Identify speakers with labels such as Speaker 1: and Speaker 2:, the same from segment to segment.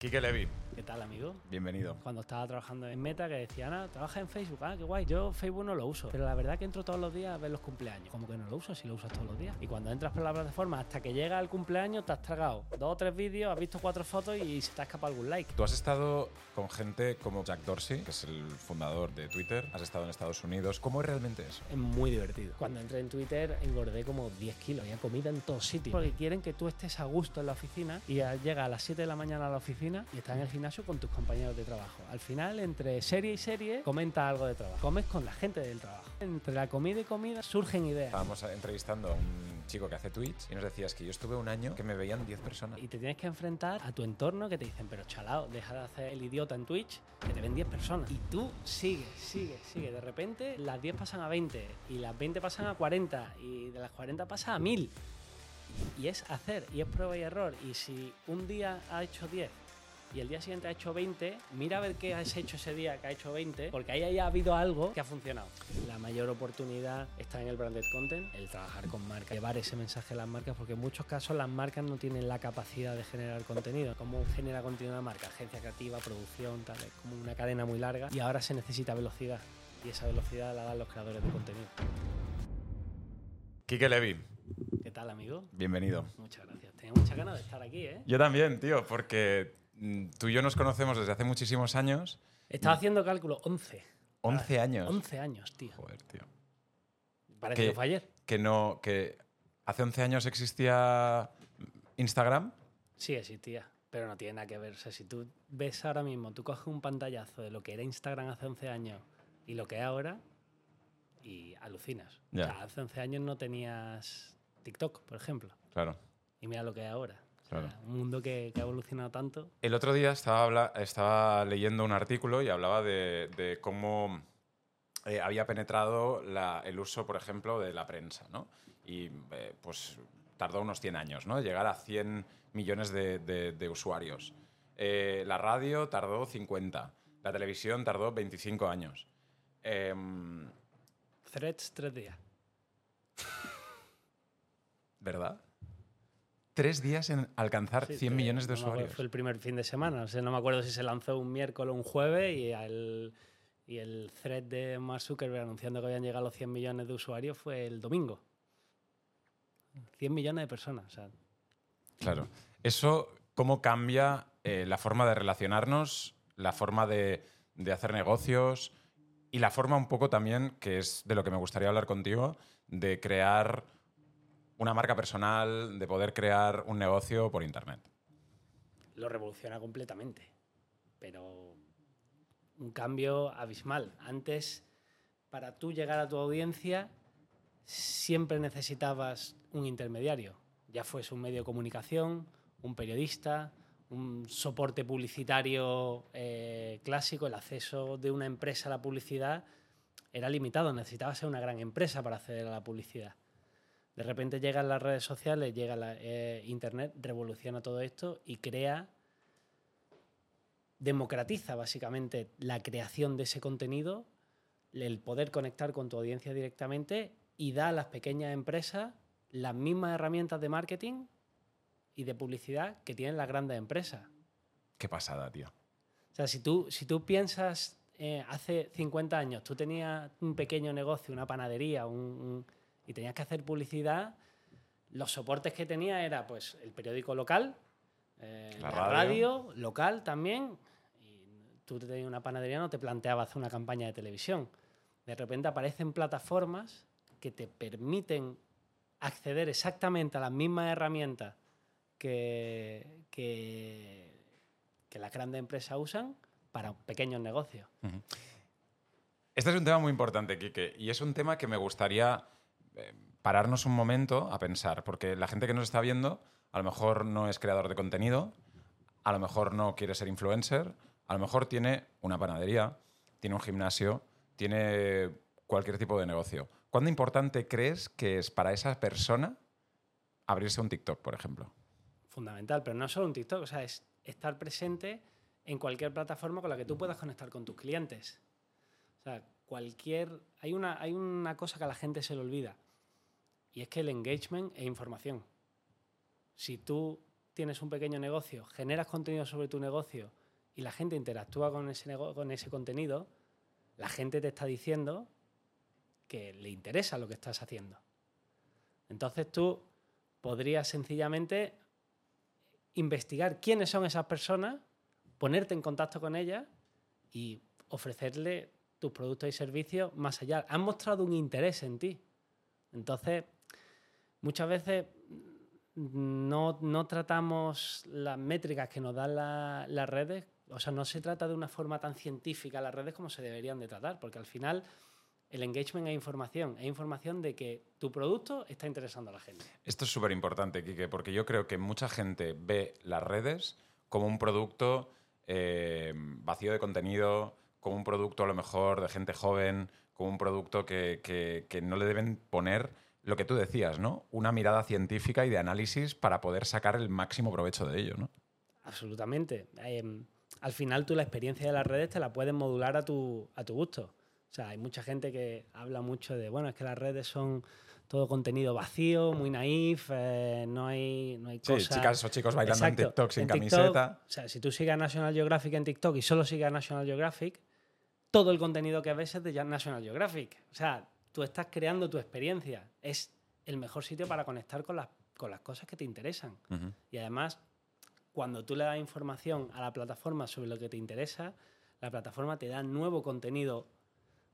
Speaker 1: Quique Levy,
Speaker 2: ¿Qué tal, amigo?
Speaker 1: bienvenido.
Speaker 2: Cuando estaba trabajando en Meta, que decía, Ana, trabaja en Facebook, ah, qué guay. Yo Facebook no lo uso, pero la verdad que entro todos los días a ver los cumpleaños. Como que no lo uso si lo usas todos los días. Y cuando entras por la plataforma, hasta que llega el cumpleaños, te has tragado dos o tres vídeos, has visto cuatro fotos y se te ha escapado algún like.
Speaker 1: Tú has estado con gente como Jack Dorsey, que es el fundador de Twitter, has estado en Estados Unidos. ¿Cómo es realmente eso?
Speaker 2: Es muy divertido. Cuando entré en Twitter engordé como 10 kilos. Había comida en todos sitios. Porque quieren que tú estés a gusto en la oficina y llega a las 7 de la mañana a la oficina y estás en el gimnasio con tus compañeros de trabajo. Al final, entre serie y serie, comenta algo de trabajo. Comes con la gente del trabajo. Entre la comida y comida surgen ideas.
Speaker 1: Estábamos entrevistando a un chico que hace tweets y nos decías que yo estuve un año que me veían 10 personas.
Speaker 2: Y te tienes que enfrentar a tu entorno que te dicen, pero chalao, deja de hacer el idiota en Twitch, que te ven 10 personas. Y tú sigues, sigues, sigues. De repente las 10 pasan a 20 y las 20 pasan a 40 y de las 40 pasa a 1000. Y es hacer, y es prueba y error. Y si un día ha hecho 10 y el día siguiente ha hecho 20, mira a ver qué has hecho ese día que ha hecho 20, porque ahí haya habido algo que ha funcionado. La mayor oportunidad está en el branded content, el trabajar con marcas, llevar ese mensaje a las marcas, porque en muchos casos las marcas no tienen la capacidad de generar contenido. ¿Cómo genera contenido una marca? Agencia creativa, producción, tal, es como una cadena muy larga y ahora se necesita velocidad. Y esa velocidad la dan los creadores de contenido.
Speaker 1: Quique Levy,
Speaker 2: ¿Qué tal, amigo?
Speaker 1: bienvenido.
Speaker 2: Muchas gracias. Tenía muchas ganas de estar aquí, ¿eh?
Speaker 1: Yo también, tío, porque tú y yo nos conocemos desde hace muchísimos años.
Speaker 2: Estaba haciendo cálculo 11.
Speaker 1: 11 años.
Speaker 2: 11 años, tío.
Speaker 1: Joder, tío.
Speaker 2: Parece
Speaker 1: ¿Qué?
Speaker 2: que fue ayer.
Speaker 1: Que no, que hace 11 años existía Instagram.
Speaker 2: Sí existía, pero no tiene nada que ver. O sea, si tú ves ahora mismo, tú coges un pantallazo de lo que era Instagram hace 11 años y lo que es ahora y alucinas.
Speaker 1: Ya.
Speaker 2: O sea, hace 11 años no tenías TikTok, por ejemplo.
Speaker 1: Claro.
Speaker 2: Y mira lo que es ahora.
Speaker 1: Claro.
Speaker 2: Un mundo que, que ha evolucionado tanto.
Speaker 1: El otro día estaba, estaba leyendo un artículo y hablaba de, de cómo eh, había penetrado la- el uso, por ejemplo, de la prensa, ¿no? Y eh, pues tardó unos 100 años, ¿no? Llegar a 100 millones de, de- de usuarios. Eh, la radio tardó 50. La televisión tardó 25 años. Em,
Speaker 2: Threads, tres días.
Speaker 1: ¿Verdad? Tres días en alcanzar
Speaker 2: Sí,
Speaker 1: 100
Speaker 2: te-
Speaker 1: millones de
Speaker 2: no
Speaker 1: usuarios.
Speaker 2: Fue el primer fin de semana. O sea, no me acuerdo si se lanzó un miércoles o un jueves y el, y el thread de Mark Zuckerberg anunciando que habían llegado los 100 millones de usuarios fue el domingo. 100 millones de personas. O sea,
Speaker 1: Claro. Eso, ¿cómo cambia eh, la forma de relacionarnos, la forma de, de hacer negocios y la forma un poco también, que es de lo que me gustaría hablar contigo, de crear una marca personal, de poder crear un negocio por Internet?
Speaker 2: lo revoluciona completamente. Pero un cambio abismal. Antes, para tú llegar a tu audiencia, siempre necesitabas un intermediario. Ya fuese un medio de comunicación, un periodista, un soporte publicitario eh, clásico, el acceso de una empresa a la publicidad era limitado, necesitaba ser una gran empresa para acceder a la publicidad. De repente llegan las redes sociales, llega la, eh, Internet, revoluciona todo esto y crea, democratiza básicamente la creación de ese contenido, el poder conectar con tu audiencia directamente y da a las pequeñas empresas las mismas herramientas de marketing y de publicidad que tienen las grandes empresas.
Speaker 1: Qué pasada, tío.
Speaker 2: O sea, si tú, si tú piensas eh, hace 50 años, tú tenías un pequeño negocio, una panadería, un- un- y tenías que hacer publicidad, los soportes que tenía era pues el periódico local, eh,
Speaker 1: La
Speaker 2: la,
Speaker 1: radio.
Speaker 2: radio. local también, y tú tenías una panadería, no te planteabas hacer una campaña de televisión. De repente aparecen plataformas que te permiten acceder exactamente a las mismas herramientas que, que, que las grandes empresas usan para pequeños negocios.
Speaker 1: Este es un tema muy importante, Quique, y es un tema que me gustaría pararnos un momento a pensar, porque la gente que nos está viendo a lo mejor no es creador de contenido, a lo mejor no quiere ser influencer, a lo mejor tiene una panadería, tiene un gimnasio, tiene cualquier tipo de negocio. ¿Cuándo importante crees que es para esa persona abrirse un TikTok, por ejemplo?
Speaker 2: Fundamental, pero no solo un TikTok, o sea, es estar presente en cualquier plataforma con la que tú puedas conectar con tus clientes. O sea, cualquier... Hay una, hay una cosa que a la gente se le olvida, y es que el engagement es información. Si tú tienes un pequeño negocio, generas contenido sobre tu negocio y la gente interactúa con ese, con ese contenido, la gente te está diciendo que le interesa lo que estás haciendo. Entonces tú podrías sencillamente investigar quiénes son esas personas, ponerte en contacto con ellas y ofrecerle tus productos y servicios más allá. Han mostrado un interés en ti. Entonces, muchas veces no, tratamos las métricas que nos dan las redes, o sea, no se trata de una forma tan científica las redes como se deberían de tratar, porque al final el engagement es información, es información de que tu producto está interesando a la gente.
Speaker 1: Esto es súper importante, Quique, porque yo creo que mucha gente ve las redes como un producto eh, vacío de contenido, como un producto a lo mejor de gente joven, como un producto que, no le deben poner lo que tú decías, ¿no? Una mirada científica y de análisis para poder sacar el máximo provecho de ello, ¿no?
Speaker 2: Absolutamente. Em, al final tú la experiencia de las redes te la puedes modular a tu, a tu gusto. O sea, hay mucha gente que habla mucho de, bueno, es que las redes son todo contenido vacío, muy naif, eh, no hay, no hay
Speaker 1: sí, chicas o chicos bailando en TikTok sin camiseta.
Speaker 2: O sea, si tú sigues a National Geographic en TikTok y solo sigues a National Geographic, todo el contenido que ves es de National Geographic. O sea, tú estás creando tu experiencia. Es el mejor sitio para conectar con las, con las cosas que te interesan. Y además, cuando tú le das información a la plataforma sobre lo que te interesa, la plataforma te da nuevo contenido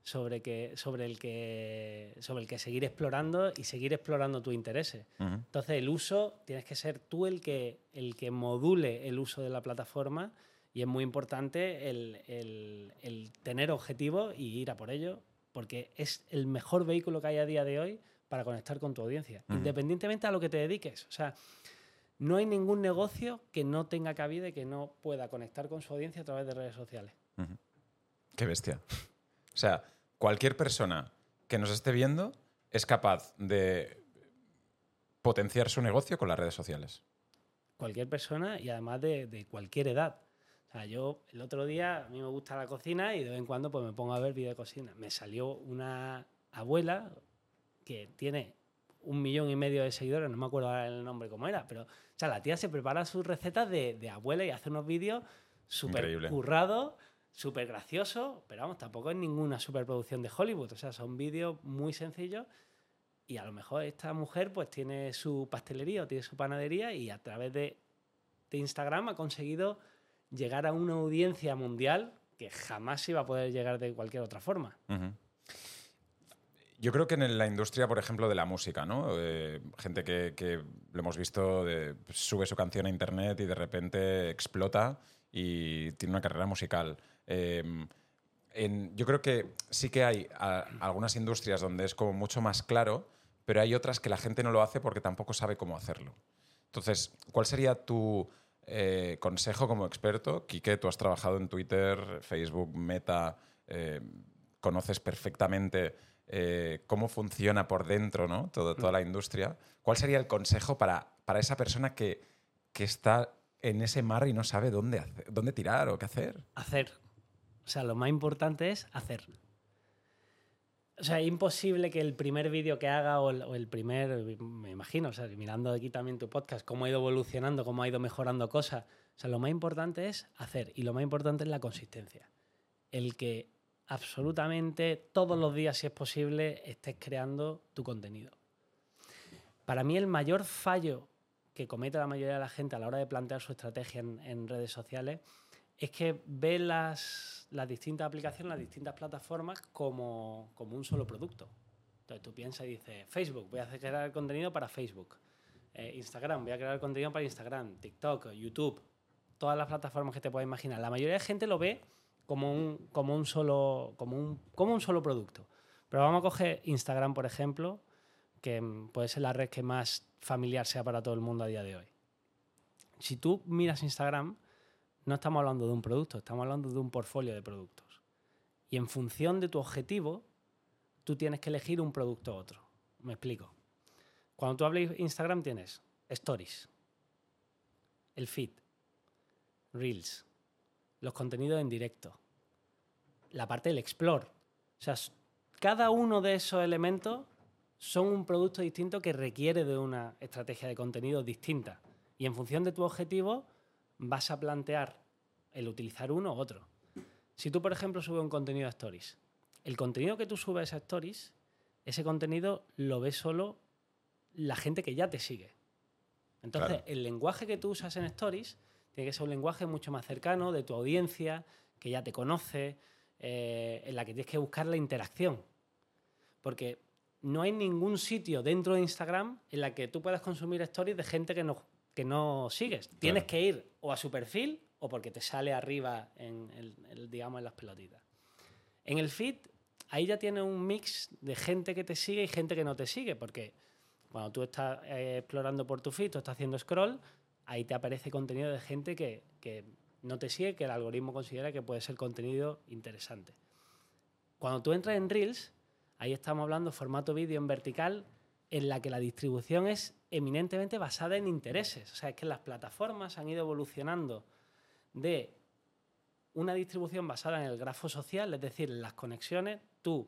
Speaker 2: sobre, que, sobre, el que, sobre el que seguir explorando y seguir explorando tus intereses. Entonces, el uso, tienes que ser tú el que, el que module el uso de la plataforma y es muy importante el, tener objetivos y ir a por ello, porque es el mejor vehículo que hay a día de hoy para conectar con tu audiencia, independientemente a lo que te dediques. O sea, no hay ningún negocio que no tenga cabida y que no pueda conectar con su audiencia a través de redes sociales.
Speaker 1: Qué bestia. O sea, cualquier persona que nos esté viendo es capaz de potenciar su negocio con las redes sociales.
Speaker 2: Cualquier persona y además de, cualquier edad. O sea, yo el otro día, a mí me gusta la cocina y de vez en cuando pues me pongo a ver vídeo de cocina. Me salió una abuela que tiene un millón y medio de seguidores, no me acuerdo el nombre cómo era, pero o sea, la tía se prepara sus recetas de, de abuela y hace unos vídeos súper currados súper gracioso, pero vamos, tampoco es ninguna superproducción de Hollywood. O sea, son vídeos muy sencillos y a lo mejor esta mujer pues tiene su pastelería o tiene su panadería y a través de, Instagram ha conseguido llegar a una audiencia mundial que jamás iba a poder llegar de cualquier otra forma.
Speaker 1: Yo creo que en la industria, por ejemplo, de la música, ¿no? Eh, gente que, lo hemos visto, sube su canción a internet y de repente explota y tiene una carrera musical. Em, yo creo que sí que hay algunas industrias donde es como mucho más claro, pero hay otras que la gente no lo hace porque tampoco sabe cómo hacerlo. Entonces, ¿cuál sería tu eh, consejo como experto? Quique, tú has trabajado en Twitter, Facebook, Meta, eh, conoces perfectamente eh, cómo funciona por dentro ¿no? Todo, toda la industria. ¿Cuál sería el consejo para, para esa persona que, que está en ese mar y no sabe dónde, dónde tirar o qué hacer?
Speaker 2: Hacer. O sea, lo más importante es hacer. O sea, es imposible que el primer vídeo que haga o el, primer, me imagino, o sea, mirando aquí también tu podcast, cómo ha ido evolucionando, cómo ha ido mejorando cosas. O sea, lo más importante es hacer y lo más importante es la consistencia. El que absolutamente todos los días, si es posible, estés creando tu contenido. Para mí el mayor fallo que comete la mayoría de la gente a la hora de plantear su estrategia en redes sociales es que ve las, distintas aplicaciones, las distintas plataformas como, un solo producto. Entonces tú piensas y dices, Facebook, voy a crear contenido para Facebook. Eh, Instagram, voy a crear contenido para Instagram. TikTok, YouTube, todas las plataformas que te puedas imaginar. La mayoría de gente lo ve como un, como un, solo, como un, como un solo producto. Pero vamos a coger Instagram, por ejemplo, que puede ser la red que más familiar sea para todo el mundo a día de hoy. Si tú miras Instagram, no estamos hablando de un producto, estamos hablando de un portfolio de productos. Y en función de tu objetivo, tú tienes que elegir un producto u otro. Me explico. Cuando tú hablas Instagram tienes stories, el feed, reels, los contenidos en directo, la parte del explore. O sea, cada uno de esos elementos son un producto distinto que requiere de una estrategia de contenido distinta. Y en función de tu objetivo vas a plantear el utilizar uno u otro. Si tú, por ejemplo, subes un contenido a Stories, el contenido que tú subes a Stories, ese contenido lo ve solo la gente que ya te sigue. Entonces,
Speaker 1: Claro.
Speaker 2: el lenguaje que tú usas en Stories tiene que ser un lenguaje mucho más cercano de tu audiencia, que ya te conoce, eh, en la que tienes que buscar la interacción. Porque no hay ningún sitio dentro de Instagram en la que tú puedas consumir stories de gente que no, que no sigues. Tienes que ir o a su perfil o porque te sale arriba en, el- el- digamos, en las pelotitas. En el feed, ahí ya tienes un mix de gente que te sigue y gente que no te sigue, porque cuando tú estás eh, explorando por tu feed, tú estás haciendo scroll, ahí te aparece contenido de gente que, que no te sigue, que el algoritmo considera que puede ser contenido interesante. Cuando tú entras en Reels, ahí estamos hablando formato vídeo en vertical, en la que la distribución es eminentemente basada en intereses. O sea, es que las plataformas han ido evolucionando de una distribución basada en el grafo social, es decir, las conexiones, tú,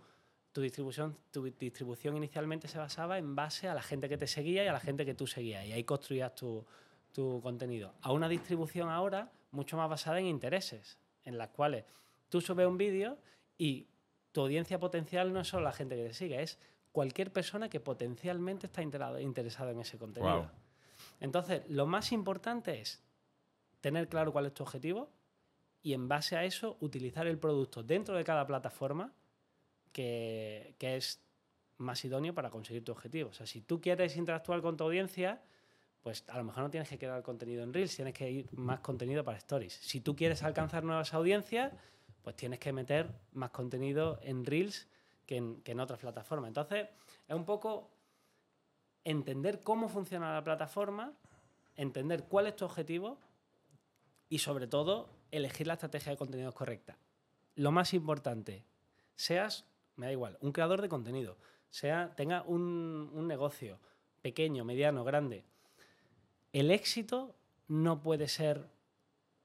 Speaker 2: tu distribución, tu distribución inicialmente se basaba en base a la gente que te seguía y a la gente que tú seguías, y ahí construías tu, tu contenido. A una distribución ahora mucho más basada en intereses, en las cuales tú subes un vídeo y tu audiencia potencial no es solo la gente que te sigue, es cualquier persona que potencialmente está interesado en ese contenido. Entonces, lo más importante es tener claro cuál es tu objetivo y en base a eso utilizar el producto dentro de cada plataforma que, que es más idóneo para conseguir tu objetivo. O sea, si tú quieres interactuar con tu audiencia, pues a lo mejor no tienes que crear contenido en Reels, tienes que ir más contenido para Stories. Si tú quieres alcanzar nuevas audiencias, pues tienes que meter más contenido en Reels que en, que en otras plataformas. Entonces, es un poco entender cómo funciona la plataforma, entender cuál es tu objetivo y sobre todo elegir la estrategia de contenidos correcta. Lo más importante, seas, me da igual, un creador de contenido, sea, tenga un, un negocio pequeño, mediano, grande, el éxito no puede ser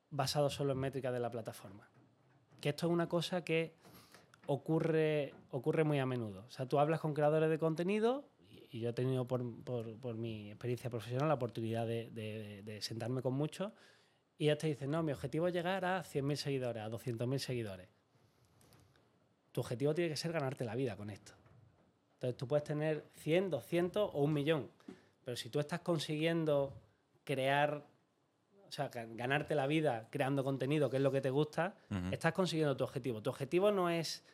Speaker 2: basado solo en métricas de la plataforma. Que esto es una cosa que ocurre, ocurre muy a menudo. O sea, tú hablas con creadores de contenido y, yo he tenido por, por- mi experiencia profesional la oportunidad de, sentarme con muchos y ellos te dicen, no, mi objetivo es llegar a 100.000 seguidores, a 200.000 seguidores. Tu objetivo tiene que ser ganarte la vida con esto. Entonces tú puedes tener 100, 200 o un millón, pero si tú estás consiguiendo crear, sea, gan- ganarte la vida creando contenido, que es lo que te gusta, estás consiguiendo tu objetivo. Tu objetivo no es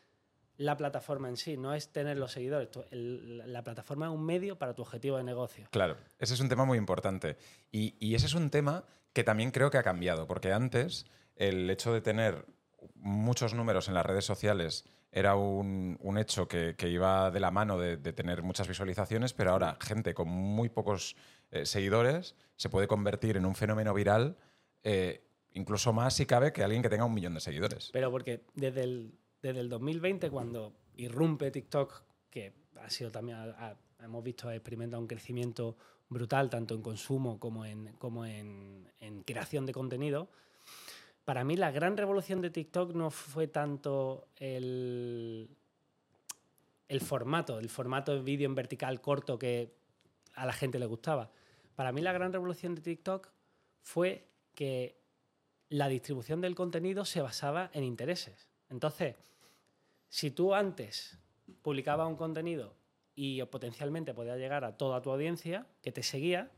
Speaker 2: la plataforma en sí, no es tener los seguidores. La- la plataforma es un medio para tu objetivo de negocio.
Speaker 1: Claro, ese es un tema muy importante. Y, y ese es un tema que también creo que ha cambiado, porque antes el hecho de tener muchos números en las redes sociales era un, un hecho que, que iba de la mano de, de tener muchas visualizaciones, pero ahora gente con muy pocos eh, seguidores se puede convertir en un fenómeno viral, eh, incluso más si cabe que alguien que tenga un millón de seguidores.
Speaker 2: Pero porque desde el, desde el 2020, cuando irrumpe TikTok, que ha sido también, hemos visto, ha experimentado un crecimiento brutal, tanto en consumo como en, como en creación de contenido, para mí la gran revolución de TikTok no fue tanto el, el formato, el formato de vídeo en vertical corto que a la gente le gustaba. Para mí la gran revolución de TikTok fue que la distribución del contenido se basaba en intereses. Entonces, si tú antes publicabas un contenido y potencialmente podía llegar a toda tu audiencia que te seguía,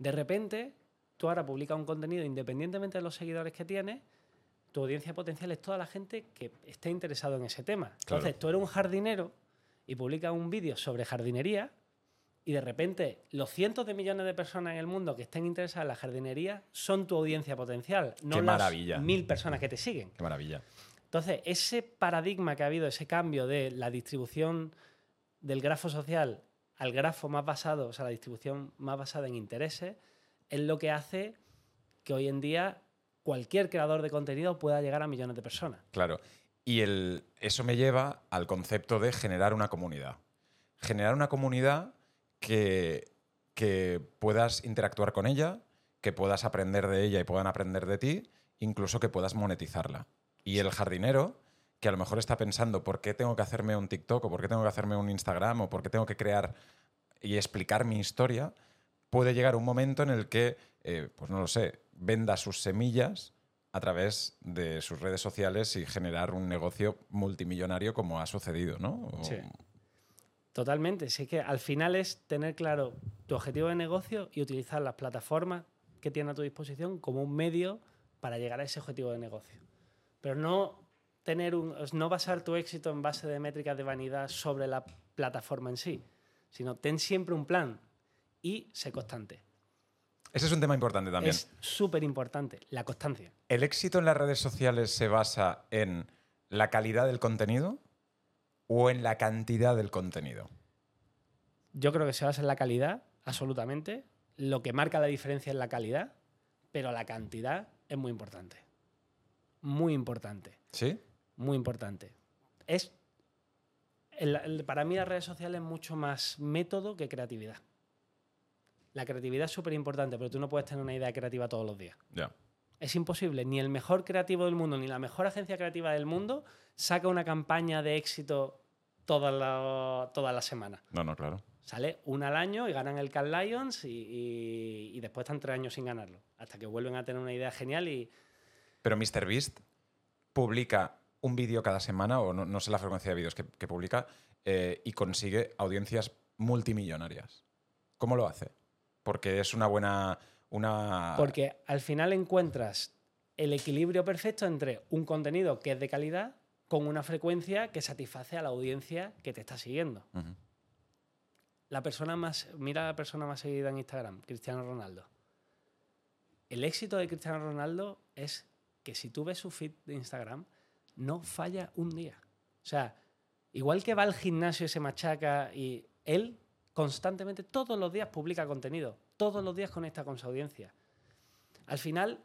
Speaker 2: de repente tú ahora publicas un contenido independientemente de los seguidores que tienes, tu audiencia potencial es toda la gente que esté interesado en ese tema.
Speaker 1: Claro.
Speaker 2: Entonces, tú eres un jardinero y publicas un vídeo sobre jardinería y de repente los cientos de millones de personas en el mundo que estén interesadas en la jardinería son tu audiencia potencial, no
Speaker 1: Qué
Speaker 2: las
Speaker 1: maravilla.
Speaker 2: mil personas que te siguen.
Speaker 1: Qué maravilla.
Speaker 2: Entonces, ese paradigma que ha habido, ese cambio de la distribución del grafo social al grafo más basado, o sea, la distribución más basada en intereses, es lo que hace que hoy en día cualquier creador de contenido pueda llegar a millones de personas.
Speaker 1: Claro. Y el, eso me lleva al concepto de generar una comunidad. Generar una comunidad que, que puedas interactuar con ella, que puedas aprender de ella y puedan aprender de ti, incluso que puedas monetizarla. Y el jardinero, que a lo mejor está pensando por qué tengo que hacerme un TikTok o por qué tengo que hacerme un Instagram o por qué tengo que crear y explicar mi historia, puede llegar un momento en el que, eh, pues no lo sé, venda sus semillas a través de sus redes sociales y generar un negocio multimillonario como ha sucedido, ¿no?
Speaker 2: Sí. Totalmente. Sí que al final es tener claro tu objetivo de negocio y utilizar las plataformas que tienes a tu disposición como un medio para llegar a ese objetivo de negocio. Pero no tener un, no basar tu éxito en base de métricas de vanidad sobre la plataforma en sí, sino ten siempre un plan y sé constante.
Speaker 1: Ese es un tema importante también.
Speaker 2: Es súper importante, la constancia.
Speaker 1: ¿El éxito en las redes sociales se basa en la calidad del contenido o en la cantidad del contenido?
Speaker 2: Yo creo que se basa en la calidad, absolutamente. Lo que marca la diferencia es la calidad, pero la cantidad es muy importante. Muy importante,
Speaker 1: ¿Sí?
Speaker 2: muy importante. Es, el- el- para mí las redes sociales es mucho más método que creatividad. La creatividad es súper importante, pero tú no puedes tener una idea creativa todos los días.
Speaker 1: Ya.
Speaker 2: Es imposible. Ni el mejor creativo del mundo, ni la mejor agencia creativa del mundo saca una campaña de éxito todas las semanas.
Speaker 1: No, no, claro.
Speaker 2: Sale una al año y ganan el Cal Lions y, y- y después están tres años sin ganarlo. Hasta que vuelven a tener una idea genial y
Speaker 1: Pero MrBeast publica un vídeo cada semana, o no, no sé la frecuencia de vídeos que, que publica, eh, y consigue audiencias multimillonarias. ¿Cómo lo hace? Porque es una buena... Una...
Speaker 2: porque al final encuentras el equilibrio perfecto entre un contenido que es de calidad con una frecuencia que satisface a la audiencia que te está siguiendo. La persona más, mira a la persona más seguida en Instagram, Cristiano Ronaldo. El éxito de Cristiano Ronaldo es que si tú ves su feed de Instagram, no falla un día. O sea, igual que va al gimnasio y se machaca y él constantemente, todos los días publica contenido, todos los días conecta con su audiencia. Al final,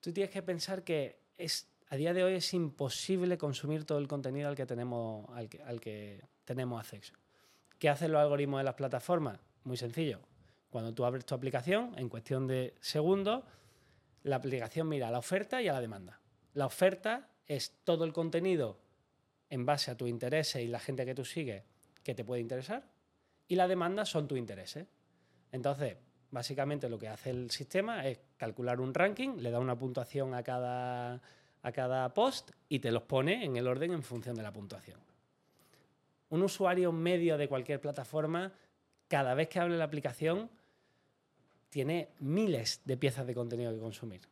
Speaker 2: tú tienes que pensar que es, a día de hoy es imposible consumir todo el contenido al que tenemos, al que, al que tenemos acceso. ¿Qué hacen los algoritmos de las plataformas? Muy sencillo. Cuando tú abres tu aplicación, en cuestión de segundos, la aplicación mira a la oferta y a la demanda. La oferta es todo el contenido en base a tus intereses y la gente que tú sigues que te puede interesar. Y la demanda son tus intereses. Entonces, básicamente lo que hace el sistema es calcular un ranking, le da una puntuación a cada, a cada post y te los pone en el orden en función de la puntuación. Un usuario medio de cualquier plataforma, cada vez que abre la aplicación, tiene miles de piezas de contenido que consumir.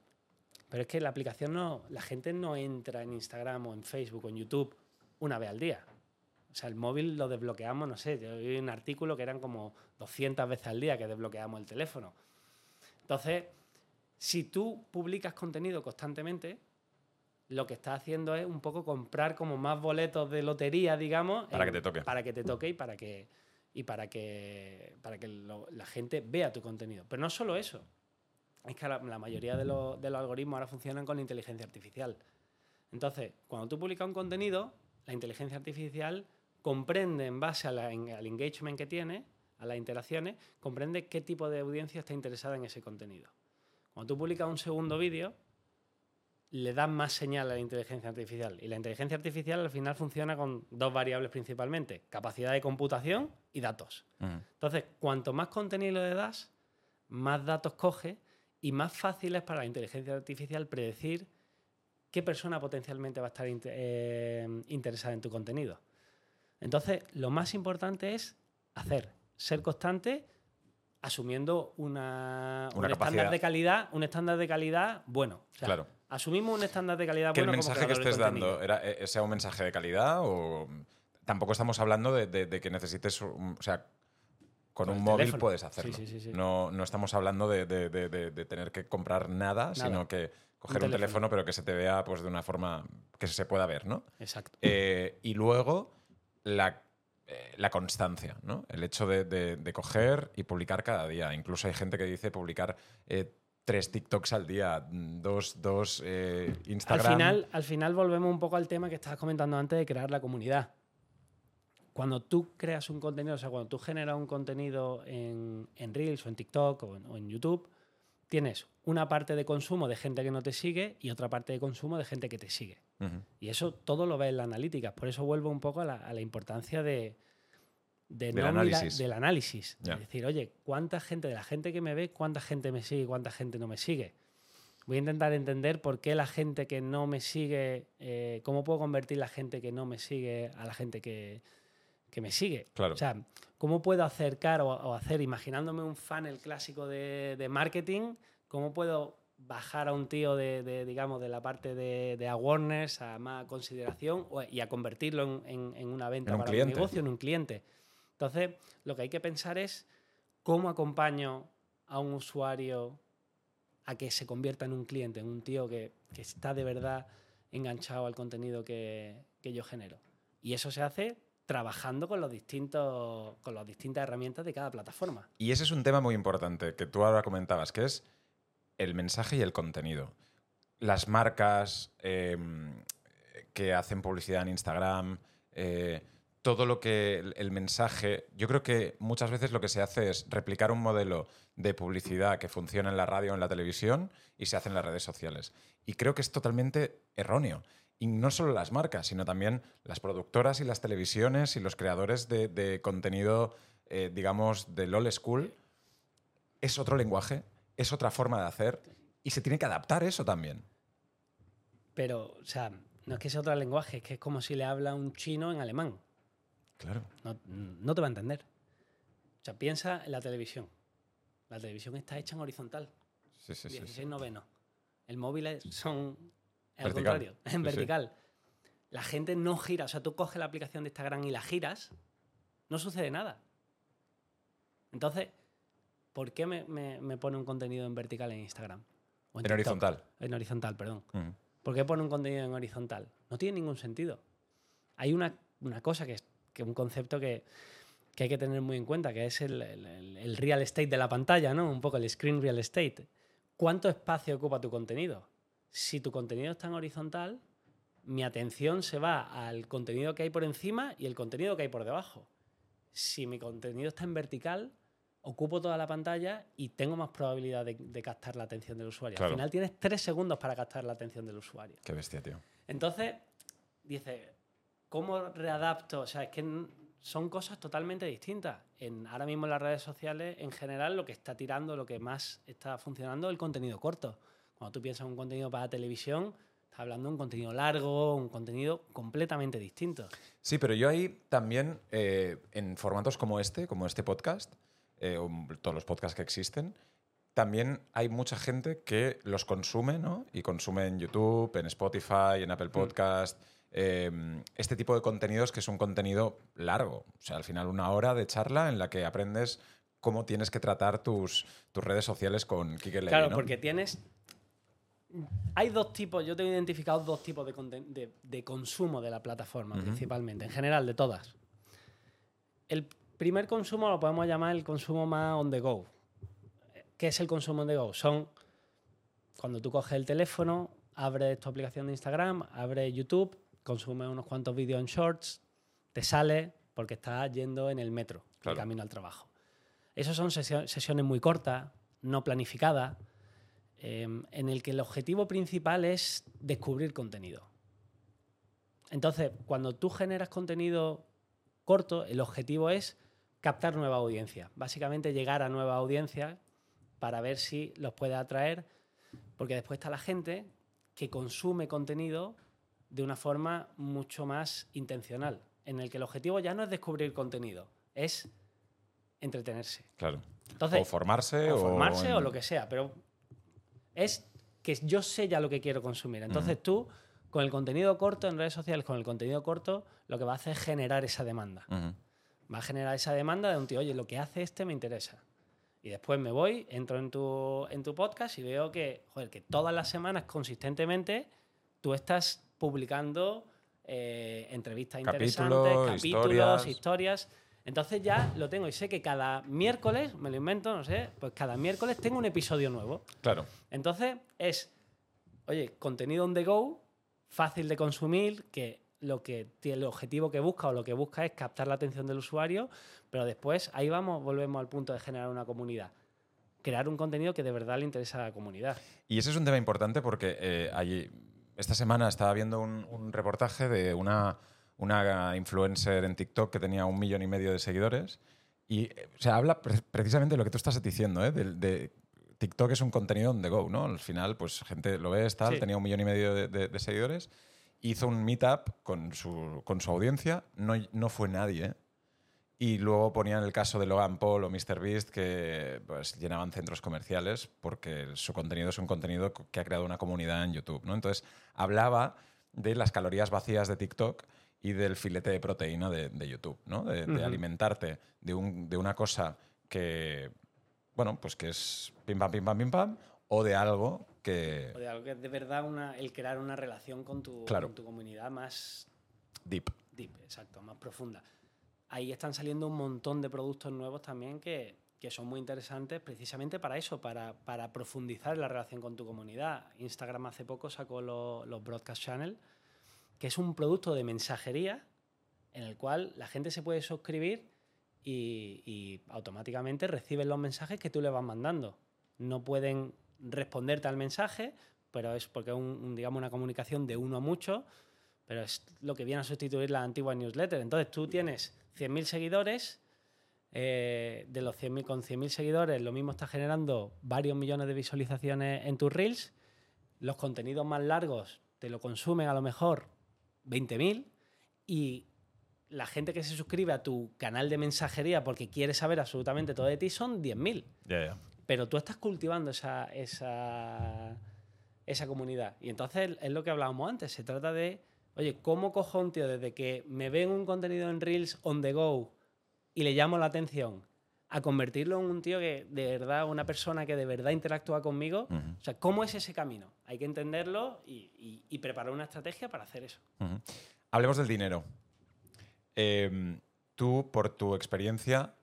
Speaker 2: Pero es que la aplicación no, la gente no entra en Instagram o en Facebook o en YouTube una vez al día. O sea, el móvil lo desbloqueamos, no sé, yo vi un artículo que eran como 200 veces al día que desbloqueamos el teléfono. Entonces, si tú publicas contenido constantemente, lo que estás haciendo es un poco comprar como más boletos de lotería, digamos.
Speaker 1: Para que te toque.
Speaker 2: Para que te toque y para que, y para que, para que lo- la gente vea tu contenido. Pero no solo eso. Es que la, la mayoría de, los- de los algoritmos ahora funcionan con inteligencia artificial. Entonces, cuando tú publicas un contenido, la inteligencia artificial comprende en base a la- en- al engagement que tiene, a las interacciones, comprende qué tipo de audiencia está interesada en ese contenido. Cuando tú publicas un segundo vídeo, le das más señal a la inteligencia artificial. Y la inteligencia artificial al final funciona con dos variables principalmente, capacidad de computación y datos.
Speaker 1: Ujú.
Speaker 2: Entonces, cuanto más contenido le das, más datos coge y más fácil es para la inteligencia artificial predecir qué persona potencialmente va a estar eh, interesada en tu contenido. Entonces, lo más importante es hacer, ser constante, asumiendo una, un estándar de calidad, un estándar de calidad bueno. O sea,
Speaker 1: Claro.
Speaker 2: Asumimos un estándar de calidad
Speaker 1: que el
Speaker 2: bueno. como
Speaker 1: mensaje que estés dando era, eh, sea un mensaje de calidad o tampoco estamos hablando de, de- de que necesites, o sea, con,
Speaker 2: Con
Speaker 1: un móvil
Speaker 2: teléfono.
Speaker 1: puedes hacerlo.
Speaker 2: sí, sí, sí.
Speaker 1: No, no estamos hablando de, tener que comprar nada, sino que coger un teléfono.
Speaker 2: teléfono.
Speaker 1: pero que se te vea pues de una forma que se pueda ver, ¿no?
Speaker 2: Exacto.
Speaker 1: Eh, y luego la, eh, la constancia, ¿no? El hecho de, de- de coger y publicar cada día. Incluso hay gente que dice publicar eh, tres TikToks al día, dos, dos eh, Instagram.
Speaker 2: Al final, al final volvemos un poco al tema que estabas comentando antes de crear la comunidad. Cuando tú creas un contenido, o sea, cuando tú generas un contenido en, en Reels o en TikTok o en, o en YouTube, tienes una parte de consumo de gente que no te sigue y otra parte de consumo de gente que te sigue. Y eso todo lo ves en las analíticas. Por eso vuelvo un poco a la, a la importancia de, de
Speaker 1: Del
Speaker 2: no mirar-
Speaker 1: análisis.
Speaker 2: del análisis. Es decir, oye, ¿cuánta gente, de la gente que me ve, cuánta gente me sigue y cuánta gente no me sigue? Voy a intentar entender por qué la gente que no me sigue, eh, cómo puedo convertir la gente que no me sigue a la gente que, que me sigue.
Speaker 1: Claro.
Speaker 2: O sea, ¿cómo puedo acercar o, o hacer, imaginándome un funnel clásico de, de marketing, cómo puedo bajar a un tío de, de, digamos, de la parte de, de awareness a más consideración y a convertirlo en, en- en una venta
Speaker 1: En un
Speaker 2: para mi negocio, en un cliente? Entonces, lo que hay que pensar es cómo acompaño a un usuario a que se convierta en un cliente, en un tío que, que está de verdad enganchado al contenido que, que yo genero. Y eso se hace trabajando con los distintos con las distintas herramientas de cada plataforma.
Speaker 1: Y ese es un tema muy importante que tú ahora comentabas, que es el mensaje y el contenido. Las marcas eh, que hacen publicidad en Instagram, eh, todo lo que el, mensaje, yo creo que muchas veces lo que se hace es replicar un modelo de publicidad que funciona en la radio o en la televisión y se hace en las redes sociales. Y creo que es totalmente erróneo. Y no solo las marcas, sino también las productoras y las televisiones y los creadores de, de contenido, eh, digamos, del old school. Es otro lenguaje, es otra forma de hacer y se tiene que adaptar eso también.
Speaker 2: Pero, o sea, no es que sea otro lenguaje, es que es como si le habla un chino en alemán.
Speaker 1: Claro.
Speaker 2: No, no te va a entender. O sea, piensa en la televisión. La televisión está hecha en horizontal,
Speaker 1: Sí, sí, sí,
Speaker 2: 16
Speaker 1: sí.
Speaker 2: novenos. El móvil es- son al contrario, en vertical. La gente no gira, o sea, tú coges la aplicación de Instagram y la giras, no sucede nada. Entonces, ¿por qué me, me- me pone un contenido en vertical en Instagram? O
Speaker 1: En horizontal.
Speaker 2: En horizontal, perdón. ¿Por qué pone un contenido en horizontal? No tiene ningún sentido. Hay una, una cosa que es que un concepto que, que hay que tener muy en cuenta, que es el- el real estate de la pantalla, ¿no? Un poco el screen real estate. ¿Cuánto espacio ocupa tu contenido? Si tu contenido está en horizontal, mi atención se va al contenido que hay por encima y el contenido que hay por debajo. Si mi contenido está en vertical, ocupo toda la pantalla y tengo más probabilidad de, de captar la atención del usuario.
Speaker 1: Claro.
Speaker 2: Al final tienes tres segundos para captar la atención del usuario.
Speaker 1: Qué bestia, tío.
Speaker 2: Entonces, dice, ¿cómo readapto? O sea, es que son cosas totalmente distintas. En, ahora mismo en las redes sociales, en general, lo que está tirando, lo que más está funcionando es el contenido corto. Cuando tú piensas en un contenido para televisión, estás hablando de un contenido largo, un contenido completamente distinto.
Speaker 1: Sí, pero yo ahí también, eh, en formatos como este, como este podcast, eh, todos los podcasts que existen, también hay mucha gente que los consume, ¿no? Y consume en YouTube, en Spotify, en Apple Podcast. eh, este tipo de contenidos que es un contenido largo. O sea, al final una hora de charla en la que aprendes cómo tienes que tratar tus, tus redes sociales con Kike Levy,
Speaker 2: Claro,
Speaker 1: ¿no?
Speaker 2: porque tienes. Hay dos tipos, yo tengo identificado dos tipos de, de- de consumo de la plataforma, principalmente, en general, de todas. El primer consumo lo podemos llamar el consumo más on the go. ¿Qué es el consumo on the go? Son cuando tú coges el teléfono, abres tu aplicación de Instagram, abres YouTube, consumes unos cuantos vídeos en shorts, te sale porque estás yendo en el metro,
Speaker 1: Claro.
Speaker 2: de camino al trabajo. Esas son sesio- sesiones muy cortas, no planificadas, eh, en el que el objetivo principal es descubrir contenido. Entonces, cuando tú generas contenido corto, el objetivo es captar nueva audiencia. Básicamente llegar a nueva audiencia para ver si los puede atraer, porque después está la gente que consume contenido de una forma mucho más intencional, en el que el objetivo ya no es descubrir contenido, es entretenerse.
Speaker 1: Claro.
Speaker 2: Entonces,
Speaker 1: o formarse
Speaker 2: o formarse o
Speaker 1: en-
Speaker 2: lo que sea, pero es que yo sé ya lo que quiero consumir. Entonces tú, con el contenido corto en redes sociales, con el contenido corto, lo que va a hacer es generar esa demanda.
Speaker 1: Ujú.
Speaker 2: Va a generar esa demanda de un tío, oye, lo que hace este me interesa. Y después me voy, entro en tu, en tu podcast y veo que, joder, que todas las semanas consistentemente tú estás publicando eh, entrevistas
Speaker 1: Capítulos,
Speaker 2: interesantes, capítulos,
Speaker 1: historias.
Speaker 2: historias. Entonces ya lo tengo y sé que cada miércoles, me lo invento, no sé, pues cada miércoles tengo un episodio nuevo.
Speaker 1: Claro.
Speaker 2: Entonces es, oye, contenido on the go, fácil de consumir, que lo que el objetivo que busca o lo que busca es captar la atención del usuario, pero después ahí vamos, volvemos al punto de generar una comunidad. Crear un contenido que de verdad le interesa a la comunidad.
Speaker 1: Y ese es un tema importante porque eh, allí, esta semana estaba viendo un, un reportaje de una, una influencer en TikTok que tenía un millón y medio de seguidores. Y eh, se habla pre- precisamente de lo que tú estás diciendo, ¿eh? de, de- TikTok es un contenido on the go, ¿no? Al final, pues gente lo ves, tal,
Speaker 2: Sí.
Speaker 1: tenía un millón y medio de, de- de seguidores, hizo un meetup con su, con su audiencia, no, no fue nadie, ¿eh? Y luego ponían el caso de Logan Paul o MrBeast que pues, llenaban centros comerciales porque su contenido es un contenido co- que ha creado una comunidad en YouTube. ¿no? Entonces hablaba de las calorías vacías de TikTok y del filete de proteína de, de YouTube, ¿no? de, alimentarte de, un- de una cosa que, bueno, pues que es pim pam, pim pam, pim pam, o de algo que...
Speaker 2: O de algo que es de verdad una, el crear una relación con tu,
Speaker 1: Claro.
Speaker 2: con tu comunidad más
Speaker 1: Deep.
Speaker 2: deep, exacto, más profunda. Ahí están saliendo un montón de productos nuevos también que, que son muy interesantes precisamente para eso, para, para profundizar la relación con tu comunidad. Instagram hace poco sacó lo- los Broadcast Channel, que es un producto de mensajería en el cual la gente se puede suscribir y, y automáticamente reciben los mensajes que tú le vas mandando. No pueden responderte al mensaje, pero es porque es un- digamos, una comunicación de uno a mucho, pero es lo que viene a sustituir la antigua newsletter. Entonces tú tienes 100.000 seguidores, eh, de los 100.000 con 100.000 seguidores lo mismo está generando varios millones de visualizaciones en tus reels, los contenidos más largos te lo consumen a lo mejor 20.000 y la gente que se suscribe a tu canal de mensajería porque quiere saber absolutamente todo de ti son 10.000
Speaker 1: Ya, ya.
Speaker 2: Pero tú estás cultivando esa, esa, esa comunidad. Y entonces es lo que hablábamos antes, se trata de, oye, ¿cómo cojo un tío desde que me ven un contenido en Reels on the go y le llamo la atención a convertirlo en un tío que de verdad, una persona que de verdad interactúa conmigo? O sea, ¿cómo es ese camino? Hay que entenderlo y, y- y preparar una estrategia para hacer eso.
Speaker 1: Hablemos del dinero. Em, tú, por tu experiencia,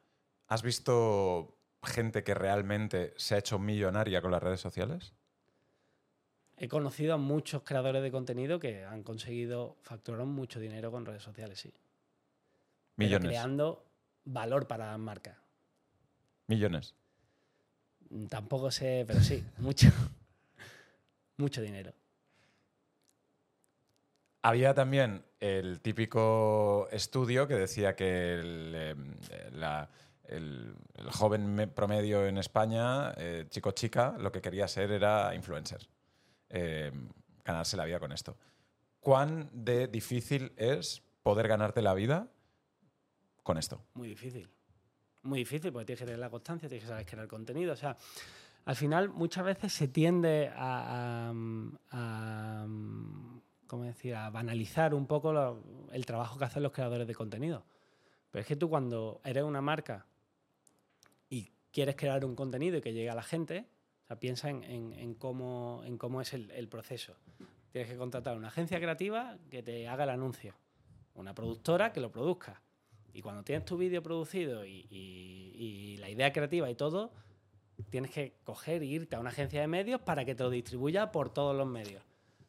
Speaker 1: ¿has visto gente que realmente se ha hecho millonaria con las redes sociales?
Speaker 2: He conocido a muchos creadores de contenido que han conseguido facturar mucho dinero con redes sociales, sí. Pero
Speaker 1: Millones.
Speaker 2: creando valor para las marcas.
Speaker 1: Millones.
Speaker 2: Mm, Tampoco sé, pero sí, mucho. mucho dinero.
Speaker 1: Había también el típico estudio que decía que el, em, la- el- joven me- promedio en España, eh, chico chica, lo que quería ser era influencer. Em, ganarse la vida con esto. ¿Cuán difícil es poder ganarte la vida con esto?
Speaker 2: Muy difícil. Muy difícil porque tienes que tener la constancia, tienes que saber crear contenido. O sea, al final muchas veces se tiende a, ¿cómo decir? a banalizar un poco el trabajo que hacen los creadores de contenido. Pero es que tú cuando eres una marca quieres crear un contenido y que llegue a la gente, o sea, piensa en, en- en cómo, en cómo es el, el proceso. Tienes que contratar una agencia creativa que te haga el anuncio, una productora que lo produzca. Y cuando tienes tu vídeo producido y, y- y la idea creativa y todo, tienes que coger e irte a una agencia de medios para que te lo distribuya por todos los medios.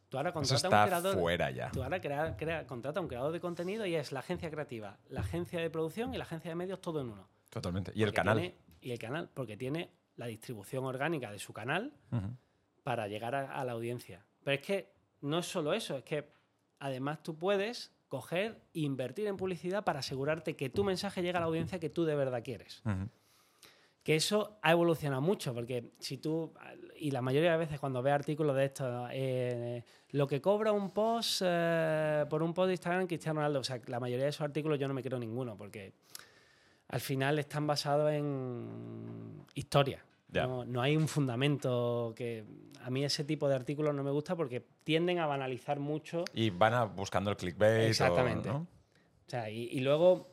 Speaker 2: Tú ahora
Speaker 1: Eso
Speaker 2: contratas un creador.
Speaker 1: fuera ya.
Speaker 2: Tú ahora crea- crea- contrata un creador de contenido y es la agencia creativa, la agencia de producción y la agencia de medios todo en uno.
Speaker 1: Totalmente. Y el canal.
Speaker 2: tiene- y el canal, porque tiene la distribución orgánica de su canal
Speaker 1: Ujú.
Speaker 2: para llegar a, a la audiencia. Pero es que no es solo eso, es que además tú puedes coger e invertir en publicidad para asegurarte que tu mensaje llega a la audiencia que tú de verdad quieres.
Speaker 1: Ujú.
Speaker 2: Que eso ha evolucionado mucho, porque si tú, y la mayoría de veces cuando ves artículos de esto, eh, lo que cobra un post eh, por un post de Instagram Cristiano Ronaldo, o sea, la mayoría de esos artículos yo no me creo ninguno, porque al final están basados en historia. No, no hay un fundamento que... A mí ese tipo de artículos no me gusta porque tienden a banalizar mucho
Speaker 1: Y van a- buscando el clickbait. o-
Speaker 2: Exactamente.
Speaker 1: ¿no?
Speaker 2: o sea, y, y luego,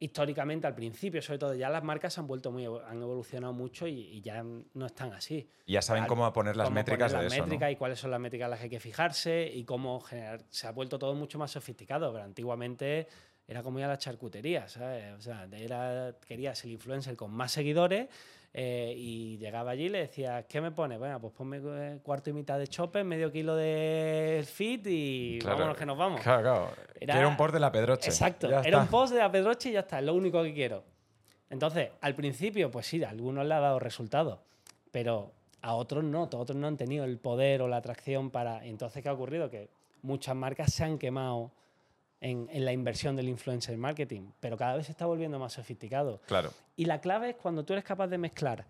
Speaker 2: históricamente, al principio, sobre todo, ya las marcas han vuelto muy, han evolucionado mucho y, y ya no están así.
Speaker 1: Y ya saben
Speaker 2: Al-
Speaker 1: cómo poner las
Speaker 2: Cómo
Speaker 1: métricas
Speaker 2: poner
Speaker 1: de
Speaker 2: las
Speaker 1: eso. ¿no?
Speaker 2: métricas y cuáles son las métricas las que hay que fijarse y cómo generar. Se ha vuelto todo mucho más sofisticado, pero antiguamente era como ir a la charcutería, ¿sabes? O sea, era, querías el influencer con más seguidores eh, y llegaba allí y le decías, ¿qué me pones? Bueno, pues ponme eh, cuarto y mitad de chope, medio kilo de fit y
Speaker 1: Claro.
Speaker 2: vámonos que nos vamos.
Speaker 1: Claro, claro.
Speaker 2: Era-
Speaker 1: Quiero un post de la Pedroche.
Speaker 2: Exacto,
Speaker 1: Ya
Speaker 2: era
Speaker 1: está.
Speaker 2: un post de la Pedroche y ya está, es lo único que quiero. Entonces, al principio, pues sí, a algunos le ha dado resultados, pero a otros no, a otros no han tenido el poder o la atracción para... Entonces, ¿qué ha ocurrido? Que muchas marcas se han quemado en, en la inversión del influencer marketing, pero cada vez se está volviendo más sofisticado.
Speaker 1: Claro.
Speaker 2: Y la clave es cuando tú eres capaz de mezclar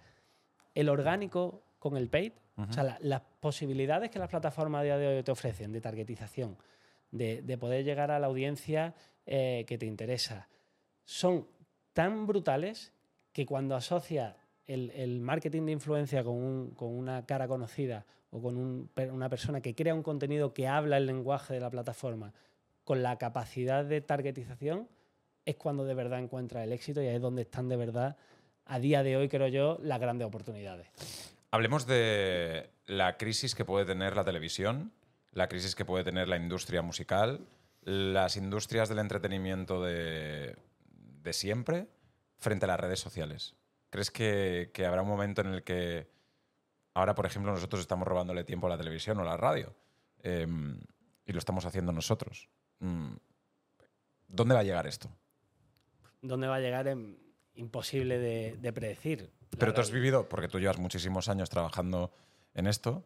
Speaker 2: el orgánico con el paid, o sea, la- las posibilidades que las plataformas a día de hoy te ofrecen de targetización, de, de poder llegar a la audiencia eh, que te interesa, son tan brutales que cuando asocias el, el marketing de influencia con, un- con una cara conocida o con un una persona que crea un contenido que habla el lenguaje de la plataforma con la capacidad de targetización, es cuando de verdad encuentra el éxito y es donde están de verdad, a día de hoy, creo yo, las grandes oportunidades.
Speaker 1: Hablemos de la crisis que puede tener la televisión, la crisis que puede tener la industria musical, las industrias del entretenimiento de, de siempre frente a las redes sociales. ¿Crees que, que habrá un momento en el que ahora, por ejemplo, nosotros estamos robándole tiempo a la televisión o a la radio em, y lo estamos haciendo nosotros? Mm, ¿Dónde va a llegar esto?
Speaker 2: ¿Dónde va a llegar? Es imposible de, de predecir.
Speaker 1: Pero tú has vivido, porque tú llevas muchísimos años trabajando en esto,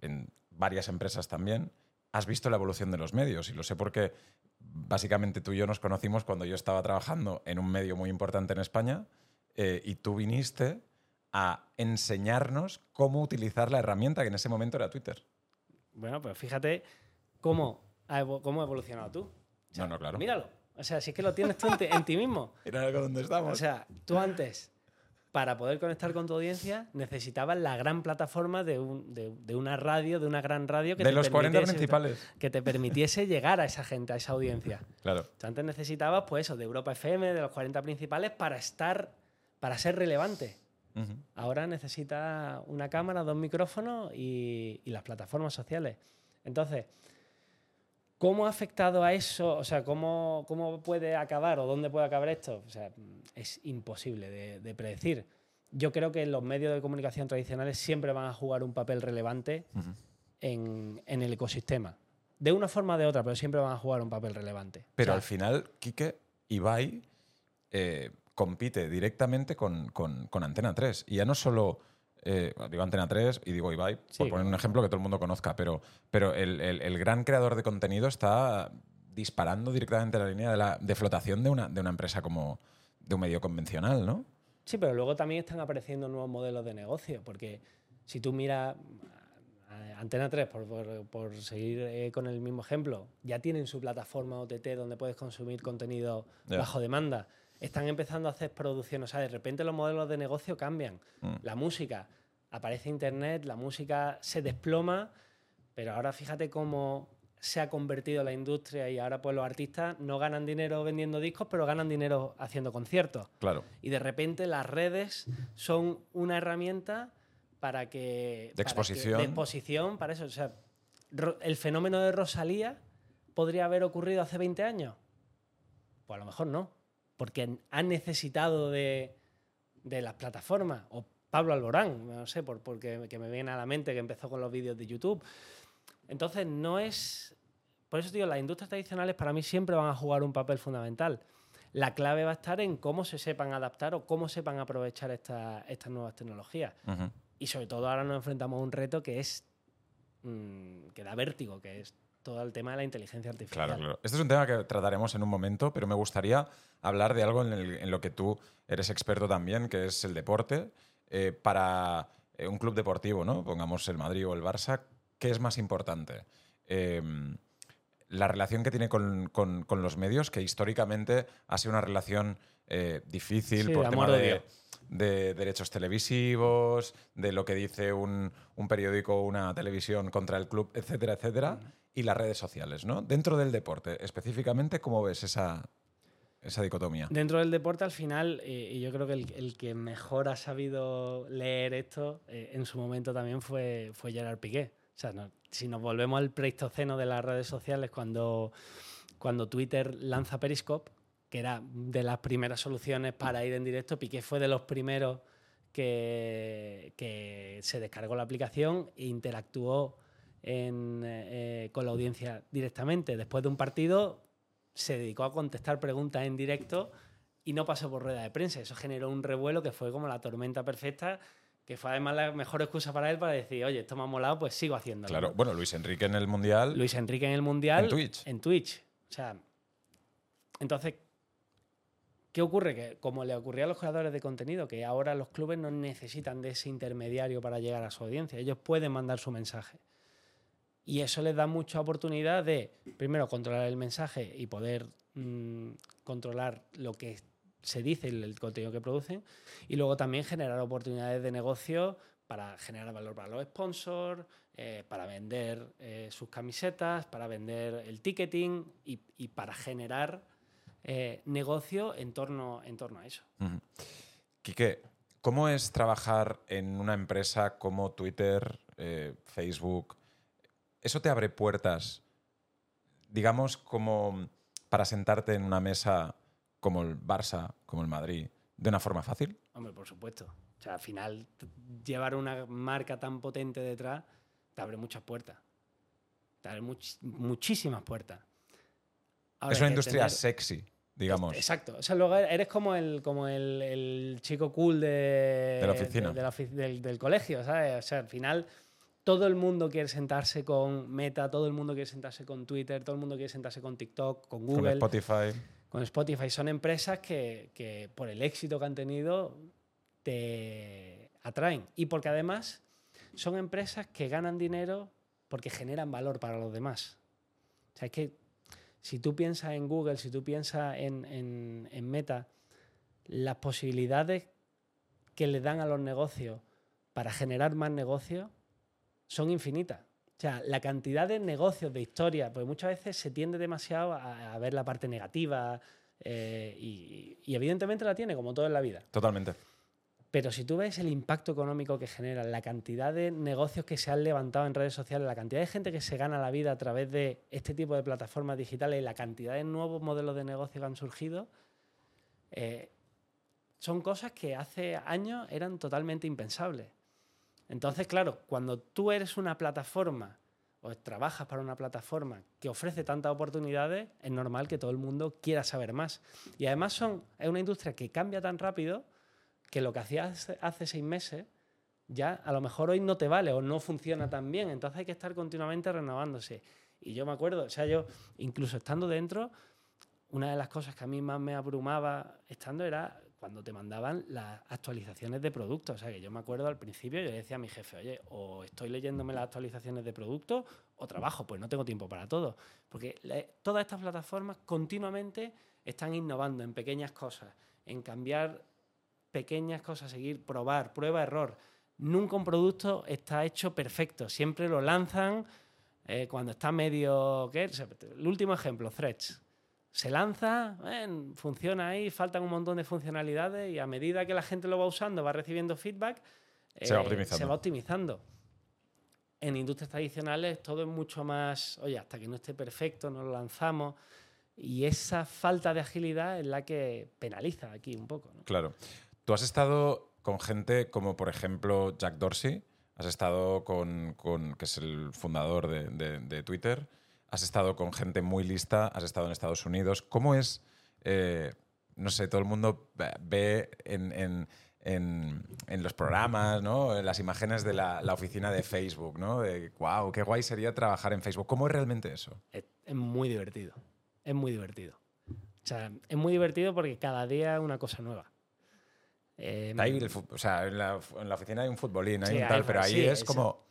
Speaker 1: en varias empresas también, has visto la evolución de los medios y lo sé porque básicamente tú y yo nos conocimos cuando yo estaba trabajando en un medio muy importante en España eh, y tú viniste a enseñarnos cómo utilizar la herramienta que en ese momento era Twitter.
Speaker 2: Bueno, pues fíjate cómo cómo ha evolucionado tú. O sea,
Speaker 1: No, no, claro.
Speaker 2: Míralo. O sea, si es que lo tienes tú en ti, en ti mismo.
Speaker 1: Algo donde estamos.
Speaker 2: O sea, tú antes, para poder conectar con tu audiencia, necesitabas la gran plataforma de, un- de- de una radio, de una gran radio que
Speaker 1: de
Speaker 2: te
Speaker 1: los 40
Speaker 2: permitiese-
Speaker 1: principales.
Speaker 2: que te permitiese llegar a esa gente, a esa audiencia.
Speaker 1: Claro.
Speaker 2: Tú antes necesitabas, pues eso, de Europa FM, de los 40 principales, para estar, para ser relevante.
Speaker 1: Ujú.
Speaker 2: Ahora necesitas una cámara, dos micrófonos y, y las plataformas sociales. Entonces, ¿cómo ha afectado a eso? O sea, ¿cómo, cómo puede acabar o dónde puede acabar esto? O sea, es imposible de, de predecir. Yo creo que los medios de comunicación tradicionales siempre van a jugar un papel relevante en, en el ecosistema. De una forma o de otra, pero siempre van a jugar un papel relevante.
Speaker 1: Pero
Speaker 2: O sea,
Speaker 1: al final, Quique, Ibai eh, compite directamente con, con- con Antena 3. Y ya no solo, eh, digo Antena 3 y digo Ibai,
Speaker 2: Sí,
Speaker 1: por poner un ejemplo que todo el mundo conozca, pero, pero el, el- el gran creador de contenido está disparando directamente la línea de, la, de flotación de una, de una empresa como de un medio convencional, ¿no?
Speaker 2: Sí, pero luego también están apareciendo nuevos modelos de negocio, porque si tú miras a Antena 3, por, por- por seguir eh, con el mismo ejemplo, ya tienen su plataforma OTT donde puedes consumir contenido bajo demanda. Están empezando a hacer producciones, o sea, de repente los modelos de negocio cambian.
Speaker 1: Mm.
Speaker 2: La música, aparece Internet, la música se desploma, pero ahora fíjate cómo se ha convertido la industria y ahora pues los artistas no ganan dinero vendiendo discos, pero ganan dinero haciendo conciertos.
Speaker 1: Claro.
Speaker 2: Y de repente las redes son una herramienta para que... para que-
Speaker 1: exposición.
Speaker 2: de exposición, para eso. O sea, el fenómeno de Rosalía podría haber ocurrido hace 20 años. Pues a lo mejor no. Porque han necesitado de, de las plataformas. O Pablo Alborán, no sé, por, porque que me viene a la mente que empezó con los vídeos de YouTube. Entonces no es... Por eso digo, las industrias tradicionales para mí siempre van a jugar un papel fundamental. La clave va a estar en cómo se sepan adaptar o cómo sepan aprovechar esta- estas nuevas tecnologías.
Speaker 1: Ujú.
Speaker 2: Y sobre todo ahora nos enfrentamos a un reto que es mm, que da vértigo, que es todo el tema de la inteligencia artificial.
Speaker 1: Claro, claro. Este es un tema que trataremos en un momento, pero me gustaría hablar de algo en, el- en lo que tú eres experto también, que es el deporte. Eh, para eh, un club deportivo, ¿no? Pongamos el Madrid o el Barça, ¿qué es más importante? Eh, la relación que tiene con, con- con los medios, que históricamente ha sido una relación eh, difícil
Speaker 2: Sí,
Speaker 1: por tema de, de derechos televisivos, de lo que dice un, un periódico o una televisión contra el club, etcétera, etcétera, y las redes sociales, ¿no? Dentro del deporte, específicamente, ¿cómo ves esa, esa dicotomía?
Speaker 2: Dentro del deporte, al final, eh, yo creo que el, el que mejor ha sabido leer esto eh, en su momento también fue, fue Gerard Piqué. O sea, si nos volvemos al pleistoceno de las redes sociales, cuando, cuando Twitter lanza Periscope, que era de las primeras soluciones para ir en directo, Piqué fue de los primeros que, que se descargó la aplicación e interactuó en, eh, con la audiencia directamente. Después de un partido, se dedicó a contestar preguntas en directo y no pasó por rueda de prensa. Eso generó un revuelo que fue como la tormenta perfecta, que fue además la mejor excusa para él para decir, oye, esto me ha molado, pues sigo haciéndolo.
Speaker 1: Claro,
Speaker 2: ¿no?
Speaker 1: bueno, Luis Enrique en el Mundial.
Speaker 2: Luis Enrique en el Mundial.
Speaker 1: En Twitch.
Speaker 2: En Twitch. O sea, entonces, ¿qué ocurre? Que como le ocurría a los creadores de contenido, que ahora los clubes no necesitan de ese intermediario para llegar a su audiencia, ellos pueden mandar su mensaje. Y eso les da mucha oportunidad de, primero, controlar el mensaje y poder mm, controlar lo que se dice, el, el contenido que producen, y luego también generar oportunidades de negocio para generar valor para los sponsors, eh, para vender eh, sus camisetas, para vender el ticketing y, y para generar eh, negocio en torno, en torno a eso.
Speaker 1: Quique, ¿cómo es trabajar en una empresa como Twitter, Facebook? ¿Eso te abre puertas, digamos, como para sentarte en una mesa como el Barça, como el Madrid, de una forma fácil?
Speaker 2: Hombre, por supuesto. O sea, al final, llevar una marca tan potente detrás te abre muchas puertas. Te abre much- muchísimas puertas. Ahora,
Speaker 1: es una industria
Speaker 2: entender-
Speaker 1: sexy, digamos.
Speaker 2: Exacto. O sea, luego eres como el, como el, el chico cool de,
Speaker 1: De la oficina.
Speaker 2: de- de la ofi- del, del colegio, ¿sabes? O sea, al final todo el mundo quiere sentarse con Meta, todo el mundo quiere sentarse con Twitter, todo el mundo quiere sentarse con TikTok, con
Speaker 1: Con
Speaker 2: Google,
Speaker 1: Spotify.
Speaker 2: con Spotify. Son empresas que, que por el éxito que han tenido te atraen. Y porque además son empresas que ganan dinero porque generan valor para los demás. O sea, es que si tú piensas en Google, si tú piensas en, en- en Meta, las posibilidades que le dan a los negocios para generar más negocios son infinitas. O sea, la cantidad de negocios, de historias, pues muchas veces se tiende demasiado a, a ver la parte negativa eh, y, y evidentemente la tiene, como todo en la vida.
Speaker 1: Totalmente.
Speaker 2: Pero si tú ves el impacto económico que genera, la cantidad de negocios que se han levantado en redes sociales, la cantidad de gente que se gana la vida a través de este tipo de plataformas digitales y la cantidad de nuevos modelos de negocio que han surgido, eh, son cosas que hace años eran totalmente impensables. Entonces, claro, cuando tú eres una plataforma o trabajas para una plataforma que ofrece tantas oportunidades, es normal que todo el mundo quiera saber más. Y además son, es una industria que cambia tan rápido que lo que hacías hace, seis meses ya a lo mejor hoy no te vale o no funciona tan bien. Entonces hay que estar continuamente renovándose. Y yo me acuerdo, o sea, yo incluso estando dentro, una de las cosas que a mí más me abrumaba estando era cuando te mandaban las actualizaciones de productos. O sea, que yo me acuerdo al principio, yo le decía a mi jefe, oye, o estoy leyéndome las actualizaciones de productos o trabajo, pues no tengo tiempo para todo. Porque todas estas plataformas continuamente están innovando en pequeñas cosas, en cambiar pequeñas cosas, seguir, probar, prueba, error. Nunca un producto está hecho perfecto, siempre lo lanzan eh, cuando está medio... ¿qué? El último ejemplo, Threads. Se lanza, funciona ahí, faltan un montón de funcionalidades y a medida que la gente lo va usando, va recibiendo feedback,
Speaker 1: Se va
Speaker 2: eh,
Speaker 1: optimizando.
Speaker 2: se va optimizando. En industrias tradicionales todo es mucho más, oye, hasta que no esté perfecto, no lo lanzamos. Y esa falta de agilidad es la que penaliza aquí un poco. ¿no?
Speaker 1: Claro. Tú has estado con gente como, por ejemplo, Jack Dorsey, has estado con, con- que es el fundador de, de- de Twitter, has estado con gente muy lista, has estado en Estados Unidos. ¿Cómo es, eh, no sé, todo el mundo ve- en, en- en- en los programas, ¿no? En las imágenes de la, la oficina de Facebook, ¿no? De, wow, qué guay sería trabajar en Facebook. ¿Cómo es realmente eso?
Speaker 2: es, es muy divertido. Es muy divertido. O sea, es muy divertido porque cada día es una cosa nueva. Eh,
Speaker 1: Ahí el fu- o sea, en la, en la oficina hay un futbolín, hay
Speaker 2: Sí,
Speaker 1: un
Speaker 2: hay-
Speaker 1: tal, pero ahí
Speaker 2: sí,
Speaker 1: es como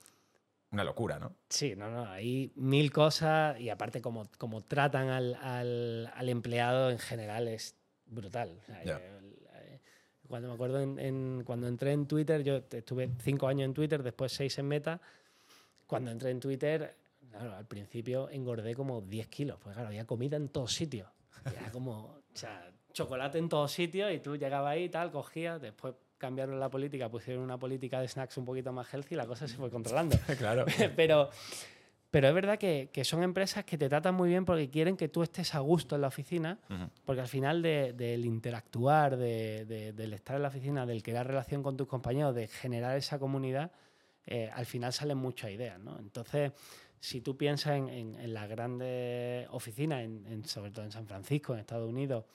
Speaker 1: una locura, ¿no?
Speaker 2: Sí, no, no, hay mil cosas y aparte como, como tratan al, al- al empleado en general es brutal. O sea,
Speaker 1: Ya.
Speaker 2: eh, Cuando me acuerdo en, en- cuando entré en Twitter, yo estuve cinco años en Twitter, después seis en Meta. Cuando entré en Twitter, claro, al principio engordé como 10 kilos, porque claro, había comida en todos sitios. Era como, o sea, chocolate en todos sitios y tú llegabas ahí y tal, cogías, después cambiaron la política, pusieron una política de snacks un poquito más healthy y la cosa se fue controlando.
Speaker 1: claro.
Speaker 2: pero, pero es verdad que, que son empresas que te tratan muy bien porque quieren que tú estés a gusto en la oficina, porque al final de- del interactuar, de- de- del estar en la oficina, del crear relación con tus compañeros, de generar esa comunidad, eh, al final salen muchas ideas. ¿no? Entonces, si tú piensas en, en- en las grandes oficinas, en- sobre todo en San Francisco, en Estados Unidos,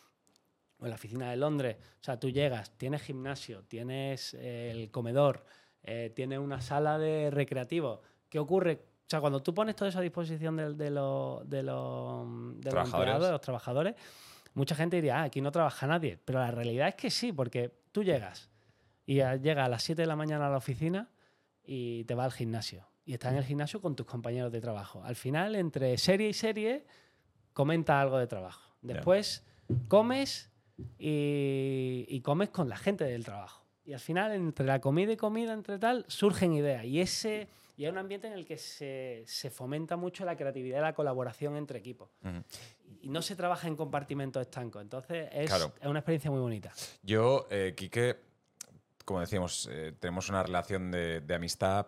Speaker 2: o en la oficina de Londres, o sea, tú llegas, tienes gimnasio, tienes eh, el comedor, eh, tienes una sala de recreativo. ¿Qué ocurre? O sea, cuando tú pones todo eso a disposición de, los- de los, de los
Speaker 1: Trabajadores.
Speaker 2: empleados, de los trabajadores, mucha gente diría, ah, aquí no trabaja nadie. Pero la realidad es que sí, porque tú llegas y llegas a las 7 de la mañana a la oficina y te vas al gimnasio. Y estás en el gimnasio con tus compañeros de trabajo. Al final, entre serie y serie, comenta algo de trabajo. Después comes y, comes con la gente del trabajo. Y al final, entre la comida y comida, entre tal, surgen ideas. Y ese y hay un ambiente en el que se, fomenta mucho la creatividad y la colaboración entre equipos. Y no se trabaja en compartimentos estancos. Entonces, es, una experiencia muy bonita.
Speaker 1: Yo, eh, Quique, como decíamos, eh, tenemos una relación de, amistad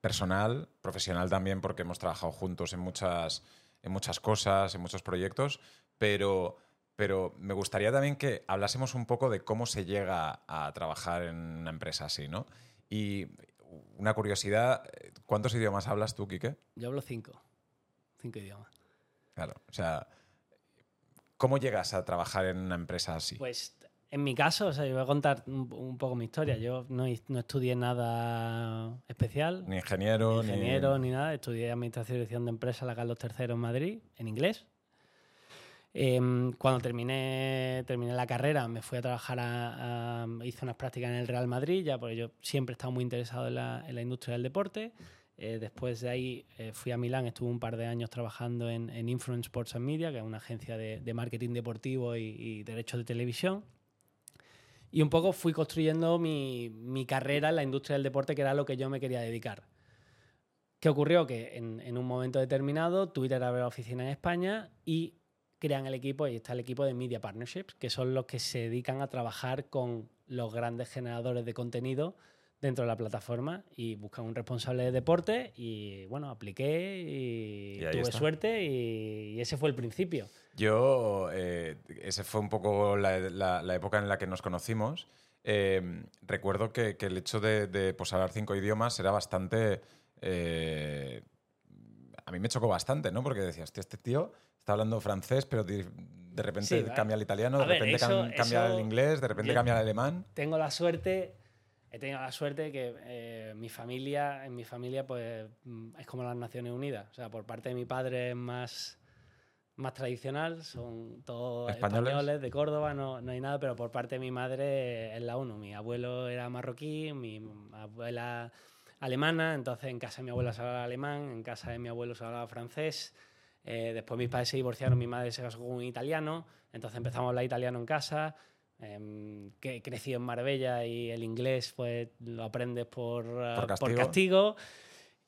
Speaker 1: personal, profesional también, porque hemos trabajado juntos en muchas, en muchas cosas, en muchos proyectos, pero pero me gustaría también que hablásemos un poco de cómo se llega a trabajar en una empresa así, ¿no? Y una curiosidad, ¿cuántos idiomas hablas tú, Quique?
Speaker 2: Yo hablo cinco. Cinco idiomas.
Speaker 1: Claro, o sea, ¿cómo llegas a trabajar en una empresa así?
Speaker 2: Pues en mi caso, o sea, yo voy a contar un, poco mi historia. Yo no, estudié nada especial.
Speaker 1: Ni ingeniero,
Speaker 2: ni... Ingeniero, ni, nada. Estudié Administración y Dirección de Empresas, la Carlos III en Madrid, en inglés. Em, cuando terminé, terminé la carrera, me fui a trabajar, a, hice unas prácticas en el Real Madrid, ya porque yo siempre he estado muy interesado en la, en la industria del deporte. Eh, después de ahí eh, fui a Milán, estuve un par de años trabajando en, en Influence Sports and Media, que es una agencia de, de marketing deportivo y, y, derechos de televisión. Y un poco fui construyendo mi, mi, carrera en la industria del deporte, que era lo que yo me quería dedicar. ¿Qué ocurrió? Que en, en un momento determinado Twitter abrió la oficina en España y crean el equipo y está el equipo de Media Partnerships, que son los que se dedican a trabajar con los grandes generadores de contenido dentro de la plataforma y buscan un responsable de deporte y bueno, apliqué y, tuve suerte y, ese fue el principio.
Speaker 1: Yo, eh, ese fue un poco la, época en la que nos conocimos. Eh, recuerdo que, el hecho de, de pues, hablar cinco idiomas era bastante... Eh, a mí me chocó bastante, ¿no? Porque decías, este tío está hablando francés, pero de, repente cambia al italiano, de repente cambia al inglés, de repente cambia al alemán.
Speaker 2: Tengo la suerte, he tenido la suerte que eh, mi familia, en mi familia, pues mm, es como las Naciones Unidas. O sea, por parte de mi padre es más, más tradicional, son todos españoles, de Córdoba, no, no hay nada, pero por parte de mi madre es la ONU. Mi abuelo era marroquí, mi abuela alemana, entonces en casa de mi abuela se hablaba alemán, en casa de mi abuelo se hablaba francés. Eh, después mis padres se divorciaron, mi madre se casó con un italiano, entonces empezamos a hablar italiano en casa. Eh, que he crecido en Marbella y el inglés pues lo aprendes por,
Speaker 1: por
Speaker 2: castigo. castigo.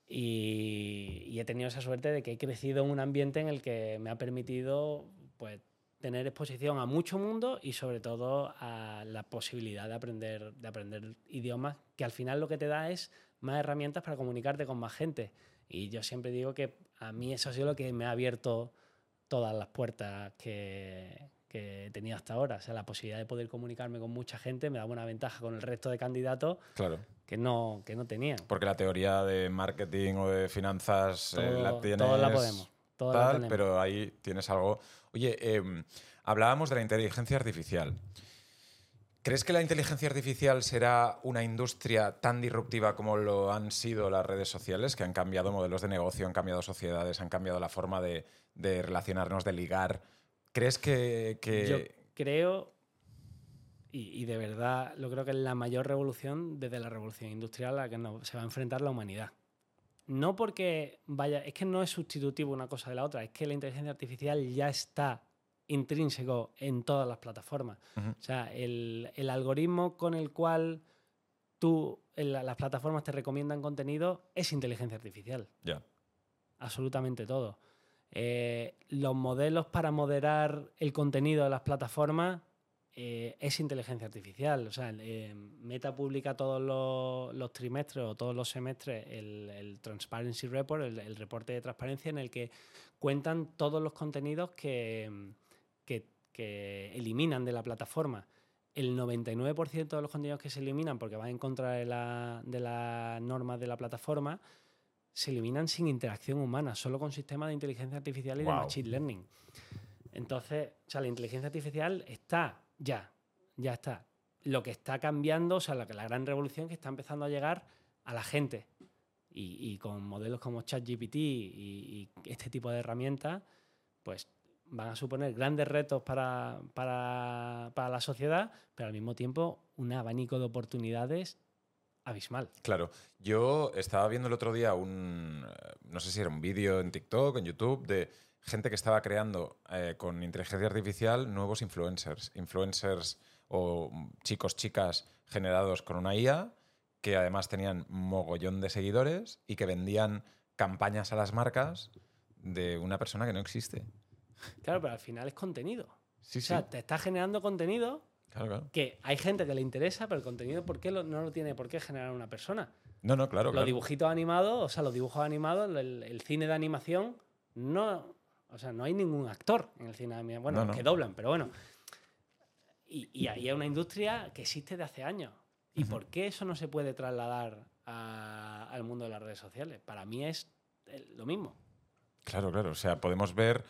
Speaker 2: Y, he tenido esa suerte de que he crecido en un ambiente en el que me ha permitido pues, tener exposición a mucho mundo y sobre todo a la posibilidad de aprender, de aprender idiomas, que al final lo que te da es más herramientas para comunicarte con más gente. Y yo siempre digo que a mí eso ha sido lo que me ha abierto todas las puertas que, que he tenido hasta ahora. O sea, la posibilidad de poder comunicarme con mucha gente me da una ventaja con el resto de candidatos
Speaker 1: claro.
Speaker 2: que, no, que no tenían.
Speaker 1: Porque la teoría de marketing o de finanzas eh, la tienes.
Speaker 2: Todos la podemos.
Speaker 1: Tal, pero ahí tienes algo. Oye, em, hablábamos de la inteligencia artificial. ¿Crees que la inteligencia artificial será una industria tan disruptiva como lo han sido las redes sociales, que han cambiado modelos de negocio, han cambiado sociedades, han cambiado la forma de, relacionarnos, de ligar? ¿Crees que,
Speaker 2: Yo creo, y, de verdad lo creo que es la mayor revolución desde la revolución industrial a la que se va a enfrentar la humanidad. No porque vaya, es que no es sustitutivo una cosa de la otra, es que la inteligencia artificial ya está intrínseco en todas las plataformas. O sea, el, algoritmo con el cual tú, las plataformas te recomiendan contenido es inteligencia artificial.
Speaker 1: Ya.
Speaker 2: Absolutamente todo. Eh, los modelos para moderar el contenido de las plataformas eh, es inteligencia artificial. O sea, eh, Meta publica todos los, trimestres o todos los semestres el, Transparency Report, el, reporte de transparencia, en el que cuentan todos los contenidos que, que, eliminan de la plataforma. El 99% de los contenidos que se eliminan porque van en contra de, las normas de la plataforma se eliminan sin interacción humana, solo con sistemas de inteligencia artificial y de machine learning. Entonces, o sea, la inteligencia artificial está ya, ya está. Lo que está cambiando, o sea, la, la gran revolución que está empezando a llegar a la gente. Y, con modelos como ChatGPT y, y este tipo de herramientas, pues van a suponer grandes retos para, para, para la sociedad, pero al mismo tiempo un abanico de oportunidades abismal.
Speaker 1: Claro, yo estaba viendo el otro día un, eh, no sé si era un vídeo en TikTok, en YouTube, de gente que estaba creando eh, con inteligencia artificial nuevos influencers, influencers o chicos, chicas generados con una IA, que además tenían mogollón de seguidores y que vendían campañas a las marcas de una persona que no existe.
Speaker 2: Claro, pero al final es contenido.
Speaker 1: Sí,
Speaker 2: O sea, te está generando contenido
Speaker 1: Claro, claro.
Speaker 2: que hay gente que le interesa, pero el contenido, ¿por qué lo- no lo tiene por qué generar una persona?
Speaker 1: No, no, claro,
Speaker 2: Los
Speaker 1: claro.
Speaker 2: dibujitos animados, o sea, los dibujos animados, el, el cine de animación, no, o sea, no hay ningún actor en el cine de animación. Bueno,
Speaker 1: No, no.
Speaker 2: que doblan, pero bueno. Y, y ahí es una industria que existe de hace años. ¿Y por qué eso no se puede trasladar a- al mundo de las redes sociales? Para mí es lo mismo.
Speaker 1: Claro, claro. O sea, podemos ver.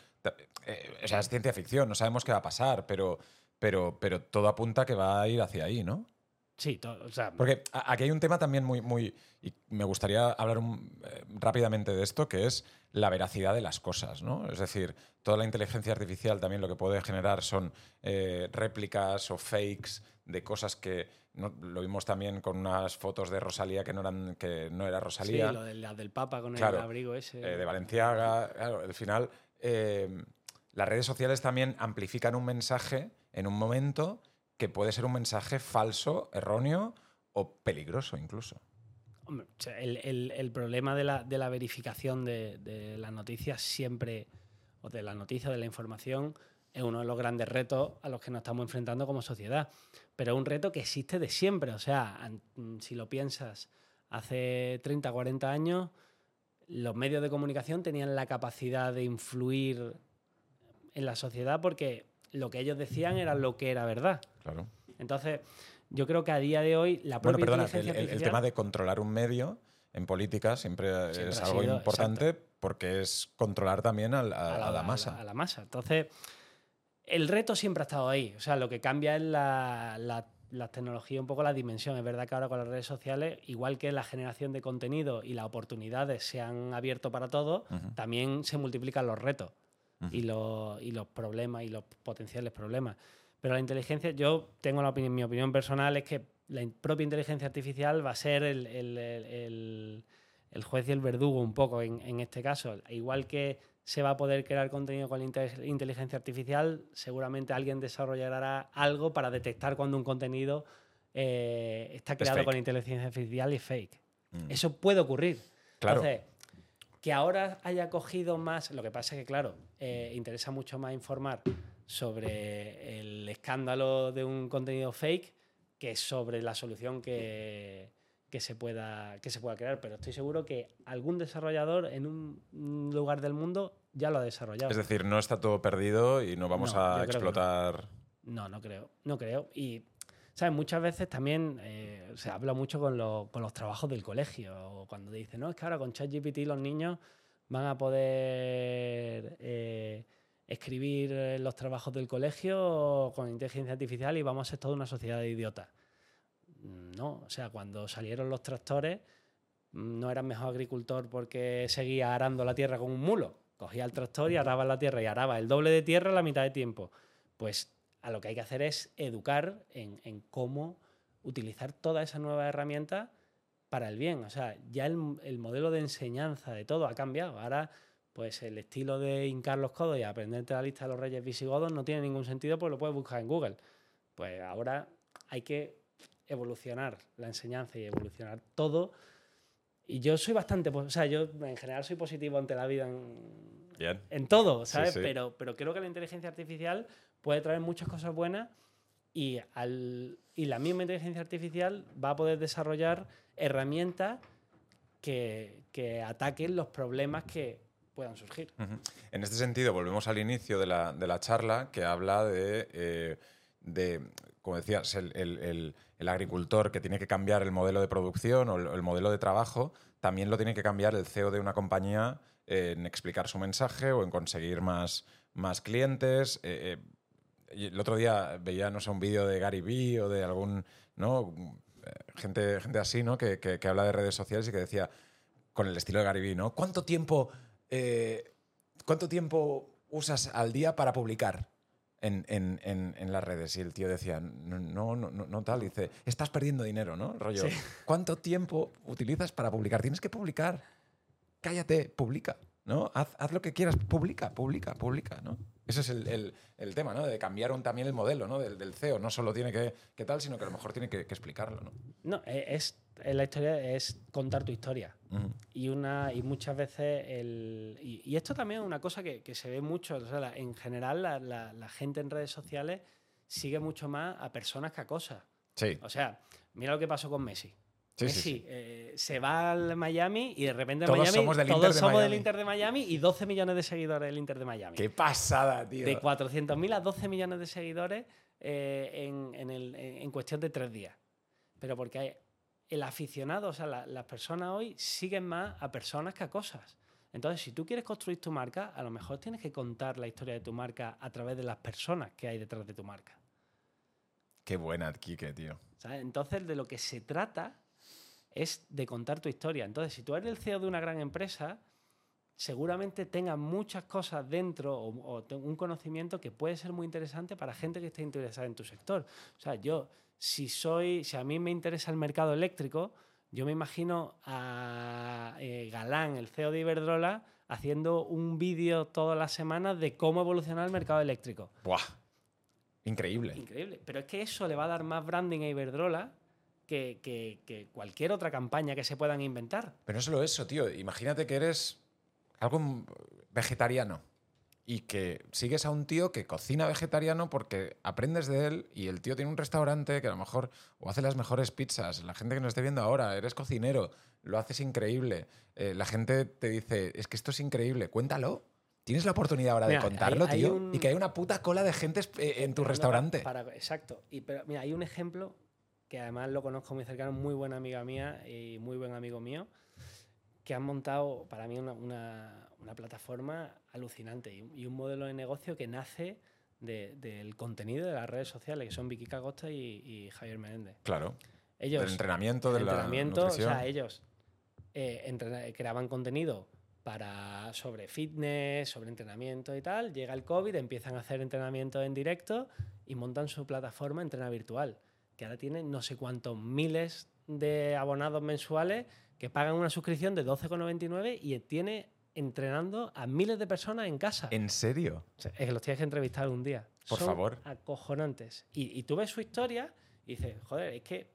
Speaker 1: eh, o sea, es ciencia ficción, no sabemos qué va a pasar, pero, pero, pero todo apunta que va a ir hacia ahí, ¿no?
Speaker 2: Sí, to- o sea,
Speaker 1: Porque aquí hay un tema también muy, muy. Y me gustaría hablar un- eh, rápidamente de esto, que es la veracidad de las cosas, ¿no? Es decir, toda la inteligencia artificial también lo que puede generar son eh, réplicas o fakes de cosas que. no- lo vimos también con unas fotos de Rosalía que no, eran, que no era
Speaker 2: sí,
Speaker 1: Rosalía.
Speaker 2: lo del, la del Papa con
Speaker 1: Claro,
Speaker 2: el abrigo ese.
Speaker 1: eh, de Valenciaga. Claro, al final, eh, las redes sociales también amplifican un mensaje en un momento que puede ser un mensaje falso, erróneo o peligroso incluso.
Speaker 2: El, problema de la, verificación de, de las noticias siempre, o de las noticias, de la información, es uno de los grandes retos a los que nos estamos enfrentando como sociedad. Pero es un reto que existe de siempre. O sea, si lo piensas, hace 30, 40 años, los medios de comunicación tenían la capacidad de influir en la sociedad porque lo que ellos decían era lo que era verdad.
Speaker 1: Claro.
Speaker 2: Entonces, yo creo que a día de hoy la
Speaker 1: Bueno,
Speaker 2: propia
Speaker 1: perdona, el, el- el tema de controlar un medio en política siempre,
Speaker 2: Siempre
Speaker 1: es algo
Speaker 2: sido,
Speaker 1: importante porque es controlar también al- a, a la, masa.
Speaker 2: A la, masa. Entonces, el reto siempre ha estado ahí. O sea, lo que cambia es la, la, la tecnología, un poco la dimensión. Es verdad que ahora con las redes sociales, igual que la generación de contenido y las oportunidades se han abierto para todos,
Speaker 1: Ujú.
Speaker 2: también se multiplican los retos
Speaker 1: Ujú.
Speaker 2: y, los, y los problemas y los potenciales problemas. Pero la inteligencia, yo tengo la opinión, mi opinión personal es que la propia inteligencia artificial va a ser el, el- el- el- el juez y el verdugo un poco en, en este caso. Igual que se va a poder crear contenido con la inteligencia artificial, seguramente alguien desarrollará algo para detectar cuando un contenido eh, está creado con inteligencia artificial y es fake.
Speaker 1: Mm.
Speaker 2: Eso puede ocurrir.
Speaker 1: Claro.
Speaker 2: Entonces, que ahora haya cogido más, lo que pasa es que, claro, eh, interesa mucho más informar sobre el escándalo de un contenido fake que sobre la solución que, que se pueda, que se pueda crear. Pero estoy seguro que algún desarrollador en un lugar del mundo ya lo ha desarrollado.
Speaker 1: Es decir, no está todo perdido y no vamos
Speaker 2: No,
Speaker 1: a
Speaker 2: no.
Speaker 1: explotar.
Speaker 2: No, no creo, no creo. Y, ¿sabes? Muchas veces también eh, se habla mucho con, lo- con los trabajos del colegio, o cuando dicen, no, es que ahora con ChatGPT los niños van a poder eh, escribir eh, los trabajos del colegio con inteligencia artificial y vamos a ser toda una sociedad de idiotas. No, o sea, cuando salieron los tractores, mm, no eras mejor agricultor porque seguía arando la tierra con un mulo. Cogía el tractor y araba la tierra y araba el doble de tierra la mitad de tiempo. Pues a lo que hay que hacer es educar en, cómo utilizar todas esas nuevas herramientas para el bien. O sea, ya el, el modelo de enseñanza de todo ha cambiado. Ahora, pues el estilo de hincar los codos y aprenderte la lista de los reyes visigodos no tiene ningún sentido porque lo puedes buscar en Google. Pues ahora hay que evolucionar la enseñanza y evolucionar todo. Y yo soy bastante, o sea, yo en general soy positivo ante la vida en,
Speaker 1: Bien.
Speaker 2: en todo,
Speaker 1: Sí,
Speaker 2: ¿sabes?
Speaker 1: sí.
Speaker 2: Pero, pero creo que la inteligencia artificial puede traer muchas cosas buenas y, al, y la misma inteligencia artificial va a poder desarrollar herramientas que, que ataquen los problemas que puedan surgir.
Speaker 1: Ujú. En este sentido, volvemos al inicio de la, de la charla que habla de, eh, de, como decías, el, el- el- el agricultor que tiene que cambiar el modelo de producción o el, el modelo de trabajo, también lo tiene que cambiar el CEO de una compañía en explicar su mensaje o en conseguir más, más clientes. Eh, eh, el otro día veía, no sé, un vídeo de Gary Vee o de algún, ¿no? Eh, Gente, gente así, ¿no? Que, que- que habla de redes sociales y que decía, con el estilo de Gary Vee, ¿no? ¿Cuánto tiempo, eh, cuánto tiempo usas al día para publicar en, en- en- en las redes? Y el tío decía, no, no, no, no, tal. Dice, estás perdiendo dinero, ¿no? Rollo,
Speaker 2: Sí.
Speaker 1: ¿cuánto tiempo utilizas para publicar? Tienes que publicar. Cállate, publica, ¿no? Haz, haz lo que quieras, publica, publica, publica, ¿no? Ese es el, el- el tema, ¿no? De cambiar un- también el modelo, ¿no? Del, del CEO. No solo tiene que, que tal, sino que a lo mejor tiene que, que explicarlo, ¿no?
Speaker 2: No, e- es la historia es contar tu historia. Y, una, y muchas veces, el, y, y esto también es una cosa que, que se ve mucho, o sea, la- en general la, la- la gente en redes sociales sigue mucho más a personas que a cosas.
Speaker 1: Sí,
Speaker 2: O sea, mira lo que pasó con Messi.
Speaker 1: sí,
Speaker 2: Messi
Speaker 1: sí.
Speaker 2: eh, se va al Miami y de repente en
Speaker 1: Todos
Speaker 2: Miami
Speaker 1: somos del
Speaker 2: todos
Speaker 1: Inter de
Speaker 2: somos del. Inter de Miami y 12 millones de seguidores del Inter de Miami.
Speaker 1: Qué pasada, tío.
Speaker 2: De 400.000 a 12 millones de seguidores eh, en, en el- en cuestión de tres días. Pero porque hay- el aficionado, o sea, la- las personas hoy siguen más a personas que a cosas. Entonces, si tú quieres construir tu marca, a lo mejor tienes que contar la historia de tu marca a través de las personas que hay detrás de tu marca.
Speaker 1: Qué buena, Kike, tío.
Speaker 2: ¿sabes? Entonces, de lo que se trata es de contar tu historia. Entonces, si tú eres el CEO de una gran empresa, seguramente tengas muchas cosas dentro o, o un conocimiento que puede ser muy interesante para gente que esté interesada en tu sector. O sea, yo, si soy, si a mí me interesa el mercado eléctrico, yo me imagino a eh, Galán, el CEO de Iberdrola, haciendo un vídeo todas las semanas de cómo evolucionar el mercado eléctrico.
Speaker 1: Buah. Increíble.
Speaker 2: Increíble. Pero es que eso le va a dar más branding a Iberdrola que, que- que cualquier otra campaña que se puedan inventar.
Speaker 1: Pero no solo eso, tío. Imagínate que eres algo vegetariano y que sigues a un tío que cocina vegetariano porque aprendes de él y el tío tiene un restaurante que a lo mejor o hace las mejores pizzas. La gente que nos esté viendo ahora, eres cocinero, lo haces increíble. Eh, la gente te dice, es que esto es increíble, cuéntalo. Tienes la oportunidad ahora
Speaker 2: Mira,
Speaker 1: de contarlo,
Speaker 2: hay- hay
Speaker 1: tío,
Speaker 2: un-
Speaker 1: y que hay una puta cola de gente eh, en tu
Speaker 2: Esperando
Speaker 1: restaurante.
Speaker 2: pa- para- exacto. Y, pero, mira, hay un ejemplo que además lo conozco muy cercano, muy buena amiga mía y muy buen amigo mío, que han montado para mí una, una- una plataforma alucinante y, un- y un modelo de negocio que nace de- del contenido de las redes sociales, que son Vicky Cagosta y, y Javier Menéndez.
Speaker 1: Claro.
Speaker 2: Ellos,
Speaker 1: del entrenamiento, de
Speaker 2: el
Speaker 1: la
Speaker 2: entrenamiento, o
Speaker 1: nutrición.
Speaker 2: sea, ellos eh, creaban contenido para, sobre fitness, sobre entrenamiento y tal. Llega el COVID, empiezan a hacer entrenamiento en directo y montan su plataforma Entrena Virtual, que ahora tiene no sé cuántos miles de abonados mensuales que pagan una suscripción de 12,99 y tiene entrenando a miles de personas en casa.
Speaker 1: ¿En serio?
Speaker 2: O sea, es que los tienes que entrevistar un día.
Speaker 1: Por
Speaker 2: Son
Speaker 1: favor.
Speaker 2: Acojonantes. Y, y tú ves su historia y dices, joder, es que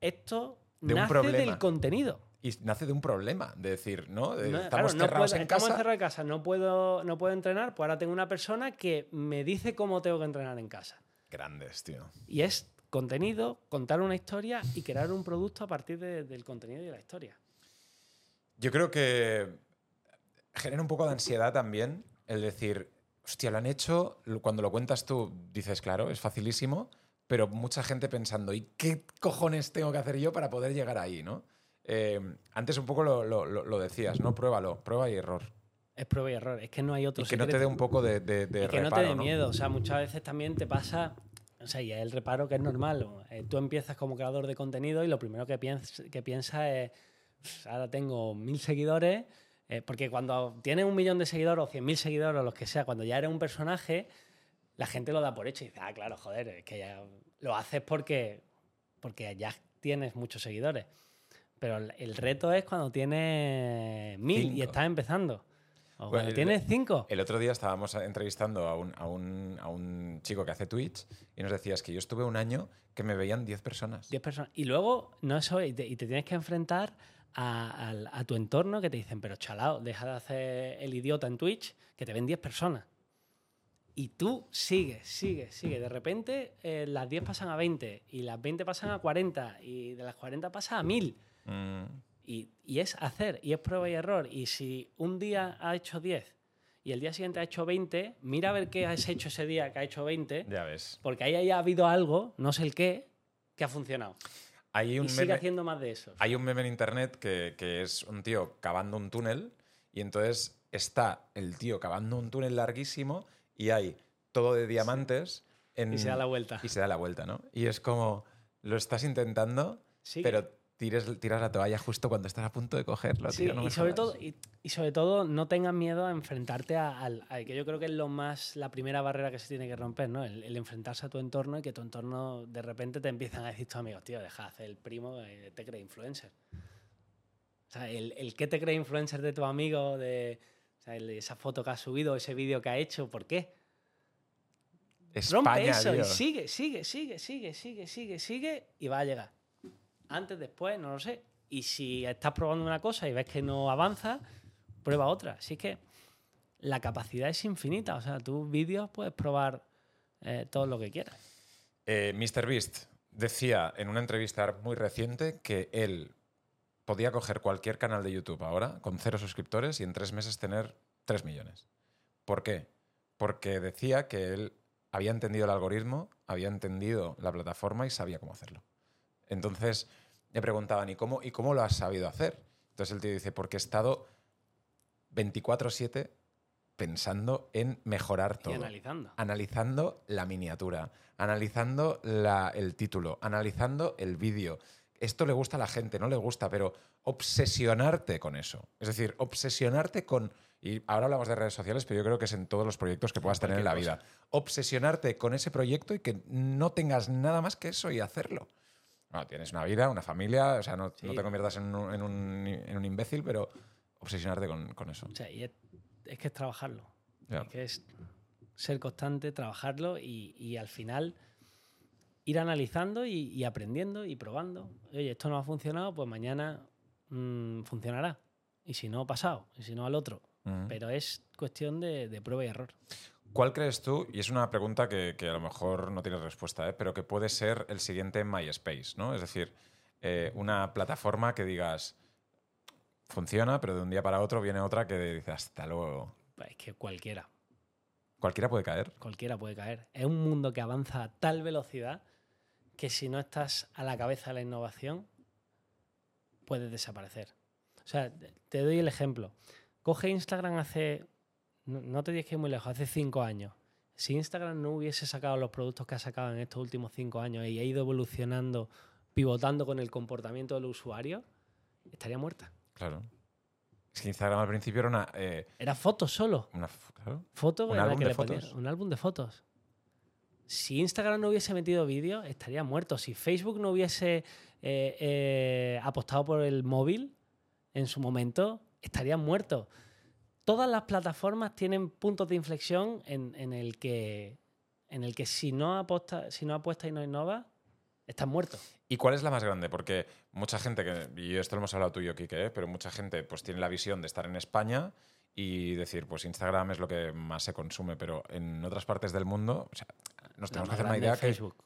Speaker 2: esto
Speaker 1: De
Speaker 2: nace del contenido.
Speaker 1: Y nace de un problema, de decir, ¿no? De-
Speaker 2: No,
Speaker 1: estamos
Speaker 2: claro, no
Speaker 1: cerrados
Speaker 2: puedo-
Speaker 1: en
Speaker 2: estamos
Speaker 1: casa.
Speaker 2: encerrados en casa, no puedo, no puedo entrenar, pues ahora tengo una persona que me dice cómo tengo que entrenar en casa.
Speaker 1: Grandes, tío.
Speaker 2: Y es contenido, contar una historia y crear un producto a partir de- del contenido y de la historia.
Speaker 1: Yo creo que genera un poco de ansiedad también el decir, hostia, lo han hecho, cuando lo cuentas tú dices, claro, es facilísimo, pero mucha gente pensando, ¿y qué cojones tengo que hacer yo para poder llegar ahí, no? Eh, antes un poco lo, lo- decías, ¿no? Pruébalo, prueba y error.
Speaker 2: Es prueba y error, es que no hay otro
Speaker 1: Y que no te dé un poco de, de, de
Speaker 2: y que no te dé miedo. O sea, muchas veces también te pasa. O sea, y es el reparo que es normal. Eh, tú empiezas como creador de contenido y lo primero que, piens que piensas es. "Uf, Ahora tengo mil seguidores. Eh, porque cuando tienes un millón de seguidores o cien mil seguidores o los que sea, cuando ya eres un personaje, la gente lo da por hecho y dice, ah, claro, joder, es que ya lo haces porque, porque ya tienes muchos seguidores. Pero el, reto es cuando tienes mil y
Speaker 1: Cinco.
Speaker 2: estás empezando. O
Speaker 1: Bueno,
Speaker 2: cuando
Speaker 1: el-
Speaker 2: tienes cinco.
Speaker 1: El otro día estábamos entrevistando a un, a, un, a un chico que hace Twitch y nos decías que yo estuve un año que me veían 10 personas.
Speaker 2: 10 personas. Y luego, no eso, y te, y te tienes que enfrentar a, al- a tu entorno que te dicen, pero chalao, deja de hacer el idiota en Twitch, que te ven 10 personas. Y tú sigues, sigues, sigues. De repente eh, las 10 pasan a 20 y las 20 pasan a 40 y de las 40 pasa a 1000.
Speaker 1: Mm,
Speaker 2: Y, y es hacer, y es prueba y error. Y si un día ha hecho 10 y el día siguiente ha hecho 20, mira a ver qué has hecho ese día que ha hecho 20,
Speaker 1: ya ves.
Speaker 2: porque ahí haya habido algo, no sé el qué, que ha funcionado.
Speaker 1: Hay un
Speaker 2: Y sigue
Speaker 1: meme-
Speaker 2: haciendo más de eso.
Speaker 1: Hay un meme en internet que, que es un tío cavando un túnel y entonces está el tío cavando un túnel larguísimo y hay todo de diamantes. En,
Speaker 2: Y se da la vuelta.
Speaker 1: Y se da la vuelta, ¿no? Y es como, lo estás intentando,
Speaker 2: Sigue.
Speaker 1: pero tires, tiras la toalla justo cuando estás a punto de cogerlo.
Speaker 2: Sí,
Speaker 1: tío, no
Speaker 2: y, sobre
Speaker 1: jodas.
Speaker 2: todo, y, y sobre todo no tengas miedo a enfrentarte a- al, que yo creo que es lo más la primera barrera que se tiene que romper, ¿no? El, el enfrentarse a tu entorno y que tu entorno de repente te empiezan a decir tus amigos, tío, deja de hacer el primo, eh, te cree influencer. O sea, el, el que te cree influencer de tu amigo, de o sea, el- esa foto que has subido, ese vídeo que ha hecho, ¿por qué? Rompe
Speaker 1: España,
Speaker 2: eso
Speaker 1: tío.
Speaker 2: y sigue, sigue, sigue, sigue, sigue, sigue, sigue y va a llegar. Antes, después, no lo sé. Y si estás probando una cosa y ves que no avanza, prueba otra. Así que la capacidad es infinita. O sea, tus vídeos puedes probar eh, todo lo que quieras.
Speaker 1: Eh, MrBeast decía en una entrevista muy reciente que él podía coger cualquier canal de YouTube ahora con cero suscriptores y en tres meses tener tres millones. ¿Por qué? Porque decía que él había entendido el algoritmo, había entendido la plataforma y sabía cómo hacerlo. Entonces le preguntaban, ¿y cómo, ¿y cómo lo has sabido hacer? Entonces el tío dice, porque he estado 24/7 pensando en mejorar todo
Speaker 2: Y analizando.
Speaker 1: analizando la miniatura, analizando la- el título, analizando el vídeo. Esto le gusta a la gente, no le gusta, pero obsesionarte con eso. Es decir, obsesionarte con... Y ahora hablamos de redes sociales, pero yo creo que es en todos los proyectos que puedas tener en la vida. Obsesionarte con ese proyecto y que no tengas nada más que eso y hacerlo. Bueno, tienes una vida, una familia, o sea, no,
Speaker 2: Sí.
Speaker 1: no te conviertas en un, en un- en un imbécil, pero obsesionarte con, con eso.
Speaker 2: O sea, y es, es que es trabajarlo. Es que es ser constante, trabajarlo y, y al final ir analizando y, y aprendiendo y probando. Oye, esto no ha funcionado, pues mañana mm, funcionará. Y si no, pasado. Y si no, al otro. Pero es cuestión de, de prueba y error.
Speaker 1: ¿Cuál crees tú? Y es una pregunta que, que a lo mejor no tienes respuesta, ¿eh? pero que puede ser el siguiente MySpace, ¿no? Es decir, eh, una plataforma que digas funciona, pero de un día para otro viene otra que dice hasta luego.
Speaker 2: Pues es que cualquiera,
Speaker 1: Cualquiera puede caer.
Speaker 2: cualquiera puede caer. Es un mundo que avanza a tal velocidad que si no estás a la cabeza de la innovación, puedes desaparecer. O sea, te doy el ejemplo. Coge Instagram hace, no, no te digas que es muy lejos, hace cinco años. Si Instagram no hubiese sacado los productos que ha sacado en estos últimos cinco años y ha ido evolucionando, pivotando con el comportamiento del usuario, estaría muerta.
Speaker 1: Claro. Es que Instagram al principio era una. eh,
Speaker 2: Era fotos solo.
Speaker 1: una claro.
Speaker 2: Fotos
Speaker 1: Un álbum
Speaker 2: que
Speaker 1: de
Speaker 2: le
Speaker 1: fotos.
Speaker 2: un álbum de fotos. Si Instagram no hubiese metido vídeo, estaría muerto. Si Facebook no hubiese eh, eh, apostado por el móvil en su momento, estaría muerto. Todas las plataformas tienen puntos de inflexión en, en el que en el que si no aposta, si no apuesta y no innova, estás muerto.
Speaker 1: ¿Y cuál es la más grande? Porque mucha gente, que, y esto lo hemos hablado tú y yo, Kike, ¿eh? pero mucha gente pues tiene la visión de estar en España y decir, pues Instagram es lo que más se consume, pero en otras partes del mundo, o sea, nos tenemos que hacer una idea
Speaker 2: es
Speaker 1: que
Speaker 2: Facebook,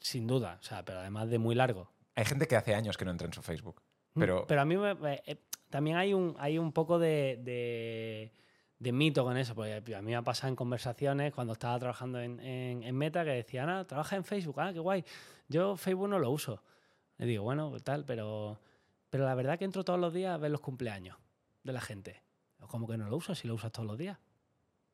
Speaker 2: sin duda. O sea, pero además de muy largo.
Speaker 1: hay gente que hace años que no entra en su Facebook.
Speaker 2: Mm,
Speaker 1: Pero,
Speaker 2: Pero a mí me- me- eh, también hay un, hay un poco de, de- mito con eso, porque a mí me ha pasado en conversaciones cuando estaba trabajando en, en- Meta que decían, ah, trabaja en Facebook, ah, qué guay. Yo Facebook no lo uso. Le digo, bueno, tal, pero, pero la verdad que entro todos los días a ver los cumpleaños de la gente. ¿Cómo que no lo usas si lo usas todos los días?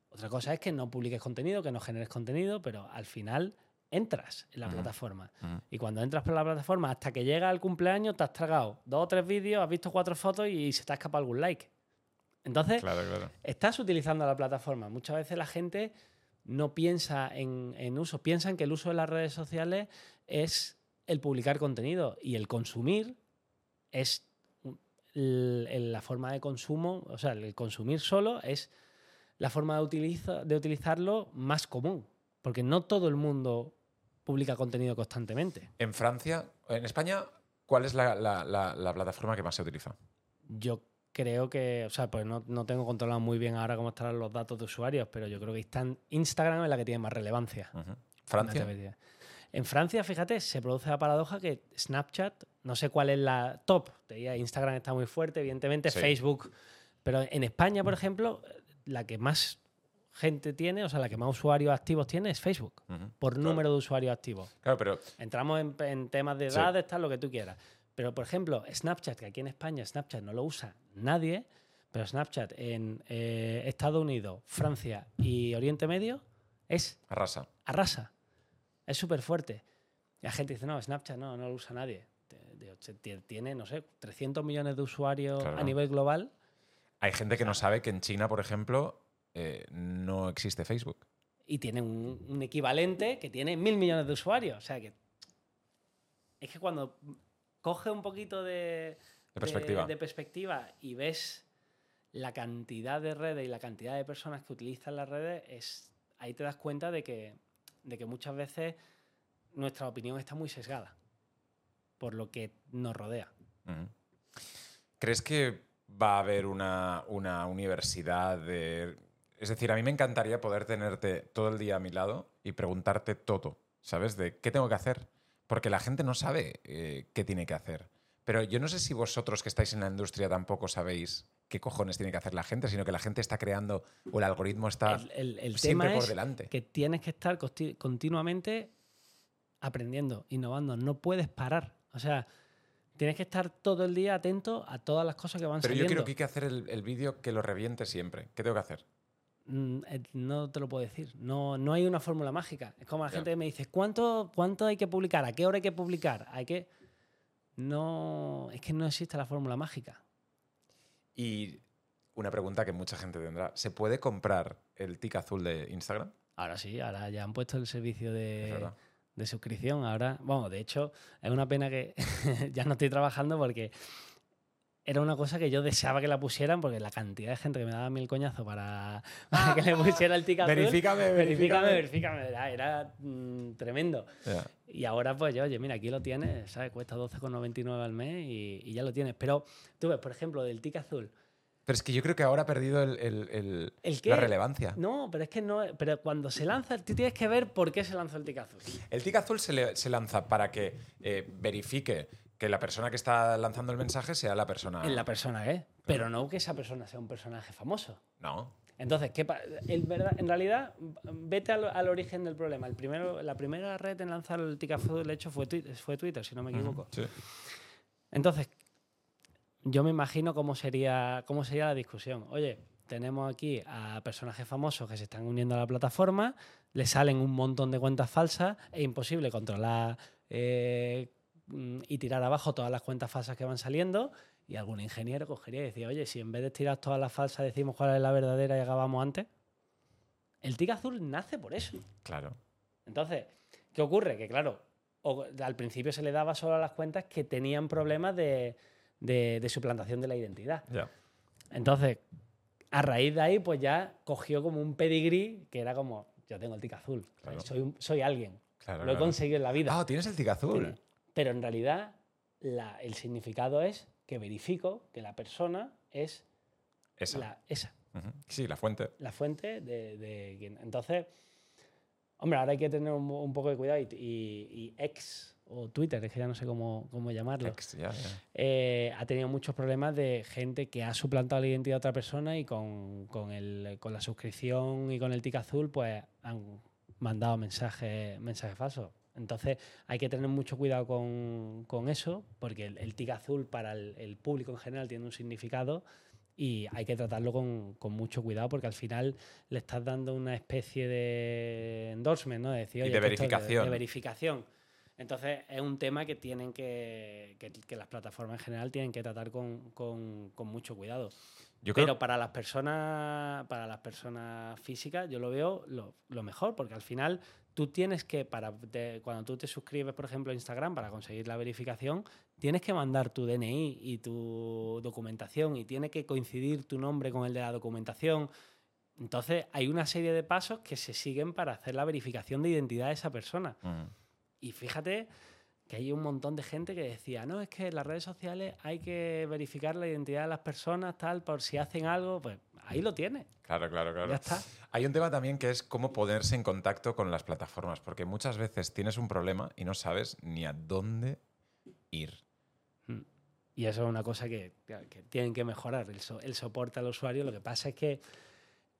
Speaker 2: Otra cosa es que no publiques contenido, que no generes contenido, pero al final entras en la plataforma. Y cuando entras por la plataforma, hasta que llega el cumpleaños, te has tragado dos o tres vídeos, has visto cuatro fotos y se te ha escapado algún like. Entonces,
Speaker 1: claro, claro.
Speaker 2: estás utilizando la plataforma. Muchas veces la gente no piensa en, en uso, piensan que el uso de las redes sociales es el publicar contenido y el consumir es la forma de consumo, o sea, el consumir solo es la forma de, utiliza- de utilizarlo más común, porque no todo el mundo publica contenido constantemente.
Speaker 1: En Francia, en España, ¿cuál es la, la- la- la plataforma que más se utiliza?
Speaker 2: Yo creo que, o sea, pues no, no tengo controlado muy bien ahora cómo estarán los datos de usuarios, pero yo creo que está en Instagram es la que tiene más relevancia.
Speaker 1: Francia.
Speaker 2: En Francia, fíjate, se produce la paradoja que Snapchat, no sé cuál es la top, te diría, Instagram está muy fuerte, evidentemente,
Speaker 1: Sí.
Speaker 2: Facebook, pero en España, por ejemplo, la que más gente tiene, o sea, la que más usuarios activos tiene es Facebook,
Speaker 1: Ujú.
Speaker 2: por
Speaker 1: Claro.
Speaker 2: número de usuarios activos.
Speaker 1: Claro, pero
Speaker 2: Entramos en, en temas de
Speaker 1: Sí.
Speaker 2: edades, tal, lo que tú quieras. Pero, por ejemplo, Snapchat, que aquí en España Snapchat no lo usa nadie, pero Snapchat en eh, Estados Unidos, Francia y Oriente Medio es
Speaker 1: arrasa.
Speaker 2: arrasa. Es súper fuerte. Y la gente dice, no, Snapchat no, no lo usa nadie. Tiene, no sé, 300 millones de usuarios
Speaker 1: Claro.
Speaker 2: a nivel global.
Speaker 1: Hay gente que no sabe que en China, por ejemplo, eh, no existe Facebook.
Speaker 2: y tiene un, un equivalente que tiene mil millones de usuarios. O sea que. Es que cuando coge un poquito de,
Speaker 1: De perspectiva.
Speaker 2: de perspectiva y ves la cantidad de redes y la cantidad de personas que utilizan las redes, es, ahí te das cuenta de que, de que muchas veces nuestra opinión está muy sesgada por lo que nos rodea.
Speaker 1: ¿Crees que va a haber una, una universidad de... Es decir, a mí me encantaría poder tenerte todo el día a mi lado y preguntarte todo, ¿sabes? De qué tengo que hacer. Porque la gente no sabe eh, qué tiene que hacer. Pero yo no sé si vosotros que estáis en la industria tampoco sabéis qué cojones tiene que hacer la gente, sino que la gente está creando o el algoritmo está
Speaker 2: el el- el
Speaker 1: siempre
Speaker 2: tema
Speaker 1: por
Speaker 2: es
Speaker 1: delante.
Speaker 2: que tienes que estar continuamente aprendiendo, innovando. No puedes parar. O sea, tienes que estar todo el día atento a todas las cosas que van
Speaker 1: Pero yo
Speaker 2: saliendo.
Speaker 1: creo que hay que hacer el, el vídeo que lo reviente siempre. ¿Qué tengo que hacer?
Speaker 2: Mm, eh, No te lo puedo decir. No, no hay una fórmula mágica. Es como la gente que me dice, ¿cuánto, ¿cuánto hay que publicar? ¿A qué hora hay que publicar? Hay que... No, es que no existe la fórmula mágica.
Speaker 1: Y una pregunta que mucha gente tendrá. ¿Se puede comprar el tic azul de Instagram?
Speaker 2: Ahora sí, ahora ya han puesto el servicio de, de suscripción. Ahora, bueno, de hecho, es una pena que ya no estoy trabajando porque era una cosa que yo deseaba que la pusieran porque la cantidad de gente que me daba mil coñazos para, para que le pusiera el tic azul.
Speaker 1: Verifícame,
Speaker 2: Verifícame,
Speaker 1: verifícame.
Speaker 2: Era, era, mm, tremendo.
Speaker 1: Ya.
Speaker 2: Y ahora, pues, oye, mira, aquí lo tienes, ¿sabes? Cuesta 12,99 al mes y, y ya lo tienes. Pero tú ves, por ejemplo, del tic azul.
Speaker 1: Pero es que yo creo que ahora ha perdido el- el- el-
Speaker 2: ¿El qué?
Speaker 1: la relevancia.
Speaker 2: No, pero es que no. Pero cuando se lanza, tú tienes que ver por qué se lanzó el tic azul.
Speaker 1: El tic azul se, le- se lanza para que eh, verifique que la persona que está lanzando el mensaje sea la persona.
Speaker 2: En la persona es. Pero no que esa persona sea un personaje famoso.
Speaker 1: No.
Speaker 2: Entonces, ¿qué el verdad- en realidad, vete al, al origen del problema. El primero, la primera red en lanzar el tic azul, de hecho, fue Twitter, fue Twitter si no me equivoco.
Speaker 1: Sí.
Speaker 2: Entonces, yo me imagino cómo sería, cómo sería la discusión. Oye, tenemos aquí a personajes famosos que se están uniendo a la plataforma, le salen un montón de cuentas falsas, es imposible controlar eh, y tirar abajo todas las cuentas falsas que van saliendo. Y algún ingeniero cogería y decía, oye, si en vez de tirar todas las falsas decimos cuál es la verdadera y acabamos antes. El tic azul nace por eso.
Speaker 1: Claro.
Speaker 2: Entonces, ¿qué ocurre? Que claro, o- al principio se le daba solo a las cuentas que tenían problemas de, de- de suplantación de la identidad. Entonces, a raíz de ahí, pues ya cogió como un pedigrí que era como, yo tengo el tic azul,
Speaker 1: Claro.
Speaker 2: soy, soy alguien,
Speaker 1: Claro,
Speaker 2: lo he
Speaker 1: claro.
Speaker 2: conseguido en la vida.
Speaker 1: Ah, tienes el tic azul.
Speaker 2: Pero en realidad, la- el significado es que verifico que la persona es
Speaker 1: Esa.
Speaker 2: la, esa.
Speaker 1: Sí, la fuente.
Speaker 2: la fuente de, de quien. Entonces, hombre, ahora hay que tener un, un poco de cuidado y, y, y X o Twitter, es que ya no sé cómo, cómo llamarlo,
Speaker 1: Ex, ya, ya.
Speaker 2: eh, ha tenido muchos problemas de gente que ha suplantado la identidad de otra persona y con, con, el, con la suscripción y con el tic azul, pues han mandado mensajes, mensajes falsos. Entonces hay que tener mucho cuidado con, con eso, porque el, el tic azul para el, el público en general tiene un significado y hay que tratarlo con, con mucho cuidado porque al final le estás dando una especie de endorsement, ¿no? De decir,
Speaker 1: Y
Speaker 2: "Oye,
Speaker 1: de verificación.
Speaker 2: de verificación. Entonces es un tema que tienen que, que, que las plataformas en general tienen que tratar con, con- con mucho cuidado.
Speaker 1: Yo creo
Speaker 2: Pero para las personas, para las personas físicas, yo lo veo lo, lo mejor, porque al final tú tienes que, para te- cuando tú te suscribes, por ejemplo, a Instagram para conseguir la verificación, tienes que mandar tu DNI y tu documentación y tiene que coincidir tu nombre con el de la documentación. Entonces hay una serie de pasos que se siguen para hacer la verificación de identidad de esa persona. Y fíjate que hay un montón de gente que decía, no, es que en las redes sociales hay que verificar la identidad de las personas, tal, por si hacen algo, pues ahí lo tienes.
Speaker 1: Claro, claro, claro.
Speaker 2: Ya está.
Speaker 1: Hay un tema también que es cómo ponerse en contacto con las plataformas, porque muchas veces tienes un problema y no sabes ni a dónde ir.
Speaker 2: Y eso es una cosa que, que tienen que mejorar, el, so- el soporte al usuario. Lo que pasa es que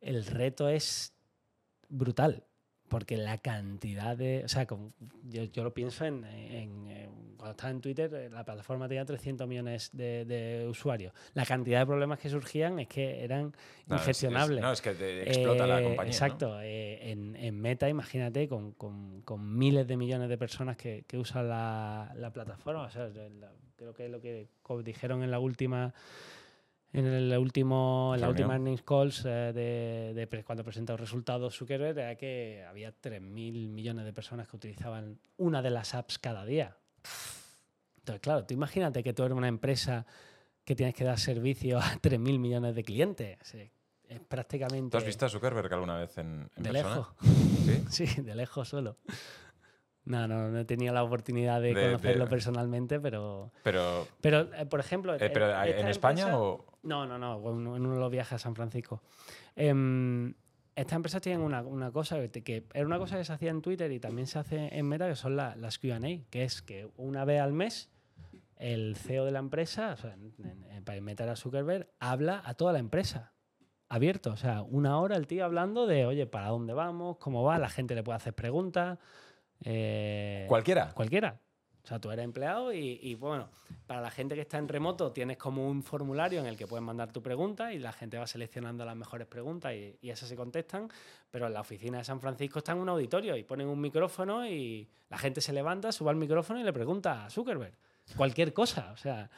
Speaker 2: el reto es brutal, porque la cantidad de... O sea, como- yo, yo lo pienso en, en- en- Cuando estaba en Twitter, eh, la plataforma tenía 300 millones de, de usuarios. La cantidad de problemas que surgían es que eran
Speaker 1: No, es- es-
Speaker 2: ingestionables.
Speaker 1: no, es que te explota la
Speaker 2: Eh,
Speaker 1: compañía. ¿no?
Speaker 2: Exacto. eh, en, en Meta, imagínate, con, con- con miles de millones de personas que, que usan la, la plataforma. O sea, la- creo que lo que dijeron en la última en el último en la última earnings calls eh, de, cuando presentó resultados Zuckerberg era que había 3.000 millones de personas que utilizaban una de las apps cada día. Entonces, claro, tú imagínate que tú eres una empresa que tienes que dar servicio a 3.000 millones de clientes. Es prácticamente
Speaker 1: ¿Tú has visto a Zuckerberg alguna vez en, en
Speaker 2: de
Speaker 1: persona?
Speaker 2: lejos.
Speaker 1: ¿Sí?
Speaker 2: Sí, de lejos solo. No, no, no he tenido la oportunidad de,
Speaker 1: De-
Speaker 2: conocerlo
Speaker 1: de-
Speaker 2: personalmente, pero...
Speaker 1: Pero,
Speaker 2: Pero, eh, por ejemplo...
Speaker 1: eh, pero
Speaker 2: esta
Speaker 1: ¿en España
Speaker 2: empresa-
Speaker 1: o...?
Speaker 2: No, no, no, en uno en uno de los viajes a San Francisco. Em, estas empresas tienen una, una cosa que, era una cosa que se hacía en Twitter y también se hace en Meta, que son la- las Q&A, que es que una vez al mes el CEO de la empresa, o sea, para meter a Zuckerberg, habla a toda la empresa. Abierto, o sea, una hora el tío hablando de, oye, ¿para dónde vamos? ¿Cómo va? La gente le puede hacer preguntas. eh,
Speaker 1: ¿Cualquiera?
Speaker 2: Cualquiera. O sea, tú eres empleado y, y, bueno, para la gente que está en remoto tienes como un formulario en el que puedes mandar tu pregunta y la gente va seleccionando las mejores preguntas y, y esas se contestan, pero en la oficina de San Francisco está en un auditorio y ponen un micrófono y la gente se levanta, sube al micrófono y le pregunta a Zuckerberg cualquier cosa. O sea,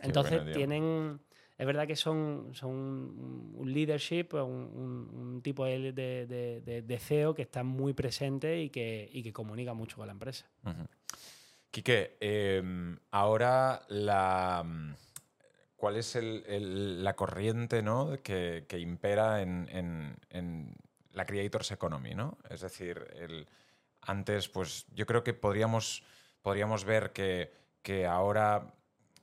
Speaker 2: entonces
Speaker 1: bueno, tío.
Speaker 2: tienen... Es verdad que son, son un leadership, un, un- un tipo de, de- de- de- CEO que está muy presente y que, y que comunica mucho con la empresa.
Speaker 1: Ujú. Quique, em, ahora la, ¿cuál es el- el- la corriente ¿no? que, que impera en, en- en la Creators Economy? ¿no? Es decir, el- antes, pues yo creo que podríamos, podríamos ver que, que ahora,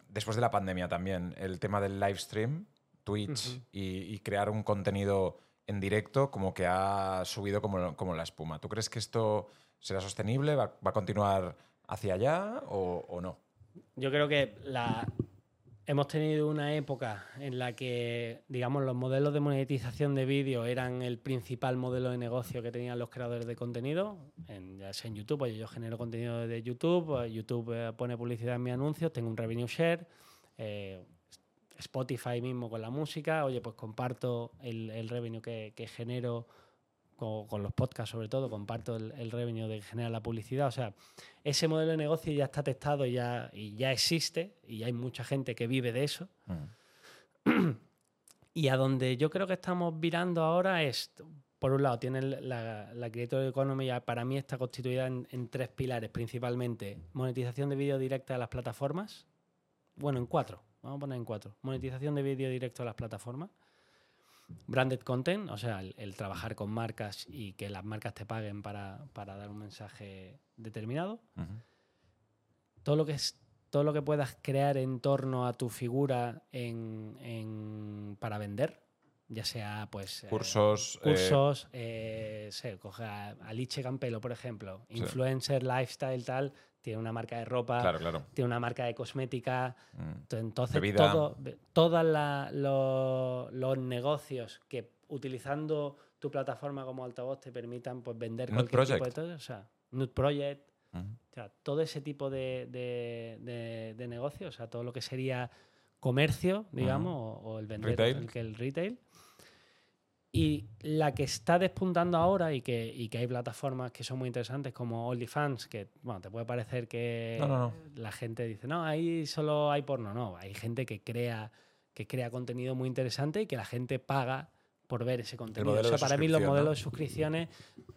Speaker 1: después de la pandemia también, el tema del live stream, Twitch y, y crear un contenido en directo como que ha subido como, como la espuma. ¿Tú crees que esto será sostenible? ¿Va, va a continuar hacia allá o, no?
Speaker 2: Yo creo que la, hemos tenido una época en la que, digamos, los modelos de monetización de vídeo eran el principal modelo de negocio que tenían los creadores de contenido, en, ya sea en YouTube, oye, yo genero contenido de YouTube, eh, YouTube eh, pone publicidad en mis anuncios, tengo un revenue share, eh, Spotify mismo con la música, oye, pues comparto el, revenue que genero con, con los podcasts sobre todo, comparto el, el revenue de genera la publicidad, o sea, ese modelo de negocio ya está testado y ya, y ya existe y hay mucha gente que vive de eso. Y a donde yo creo que estamos virando ahora es, por un lado, tiene la, la Creator Economy, para mí está constituida en, en tres pilares principalmente. Monetización de vídeo directa de las plataformas. Bueno, en cuatro. Vamos a poner en cuatro. Monetización de vídeo directo a las plataformas. Branded content, o sea, el, el trabajar con marcas y que las marcas te paguen para, para dar un mensaje determinado todo lo que es todo lo que puedas crear en torno a tu figura en, en- para vender, ya sea pues eh,
Speaker 1: Cursos. eh,
Speaker 2: cursos, eh, sé, coge a Alice Campelo, por ejemplo,
Speaker 1: Sí.
Speaker 2: influencer, lifestyle, tal, tiene una marca de ropa,
Speaker 1: claro, claro.
Speaker 2: tiene una marca de cosmética,
Speaker 1: Mm.
Speaker 2: to- entonces
Speaker 1: Bebida.
Speaker 2: todo, be- todos los, negocios que utilizando tu plataforma como altavoz te permitan pues vender
Speaker 1: Nude
Speaker 2: cualquier tipo de
Speaker 1: Project.
Speaker 2: todo, o sea, Nude Project, o sea, todo ese tipo de, de, de, de negocio, o sea, todo lo que sería comercio, digamos, o, o el vender, el retail. Y la que está despuntando ahora y que, y que hay plataformas que son muy interesantes como OnlyFans, que bueno, te puede parecer que
Speaker 1: No, no, no.
Speaker 2: la gente dice, no, ahí solo hay porno. No, hay gente que crea, que crea contenido muy interesante y que la gente paga por ver ese contenido. O sea, para mí los modelos de suscripciones,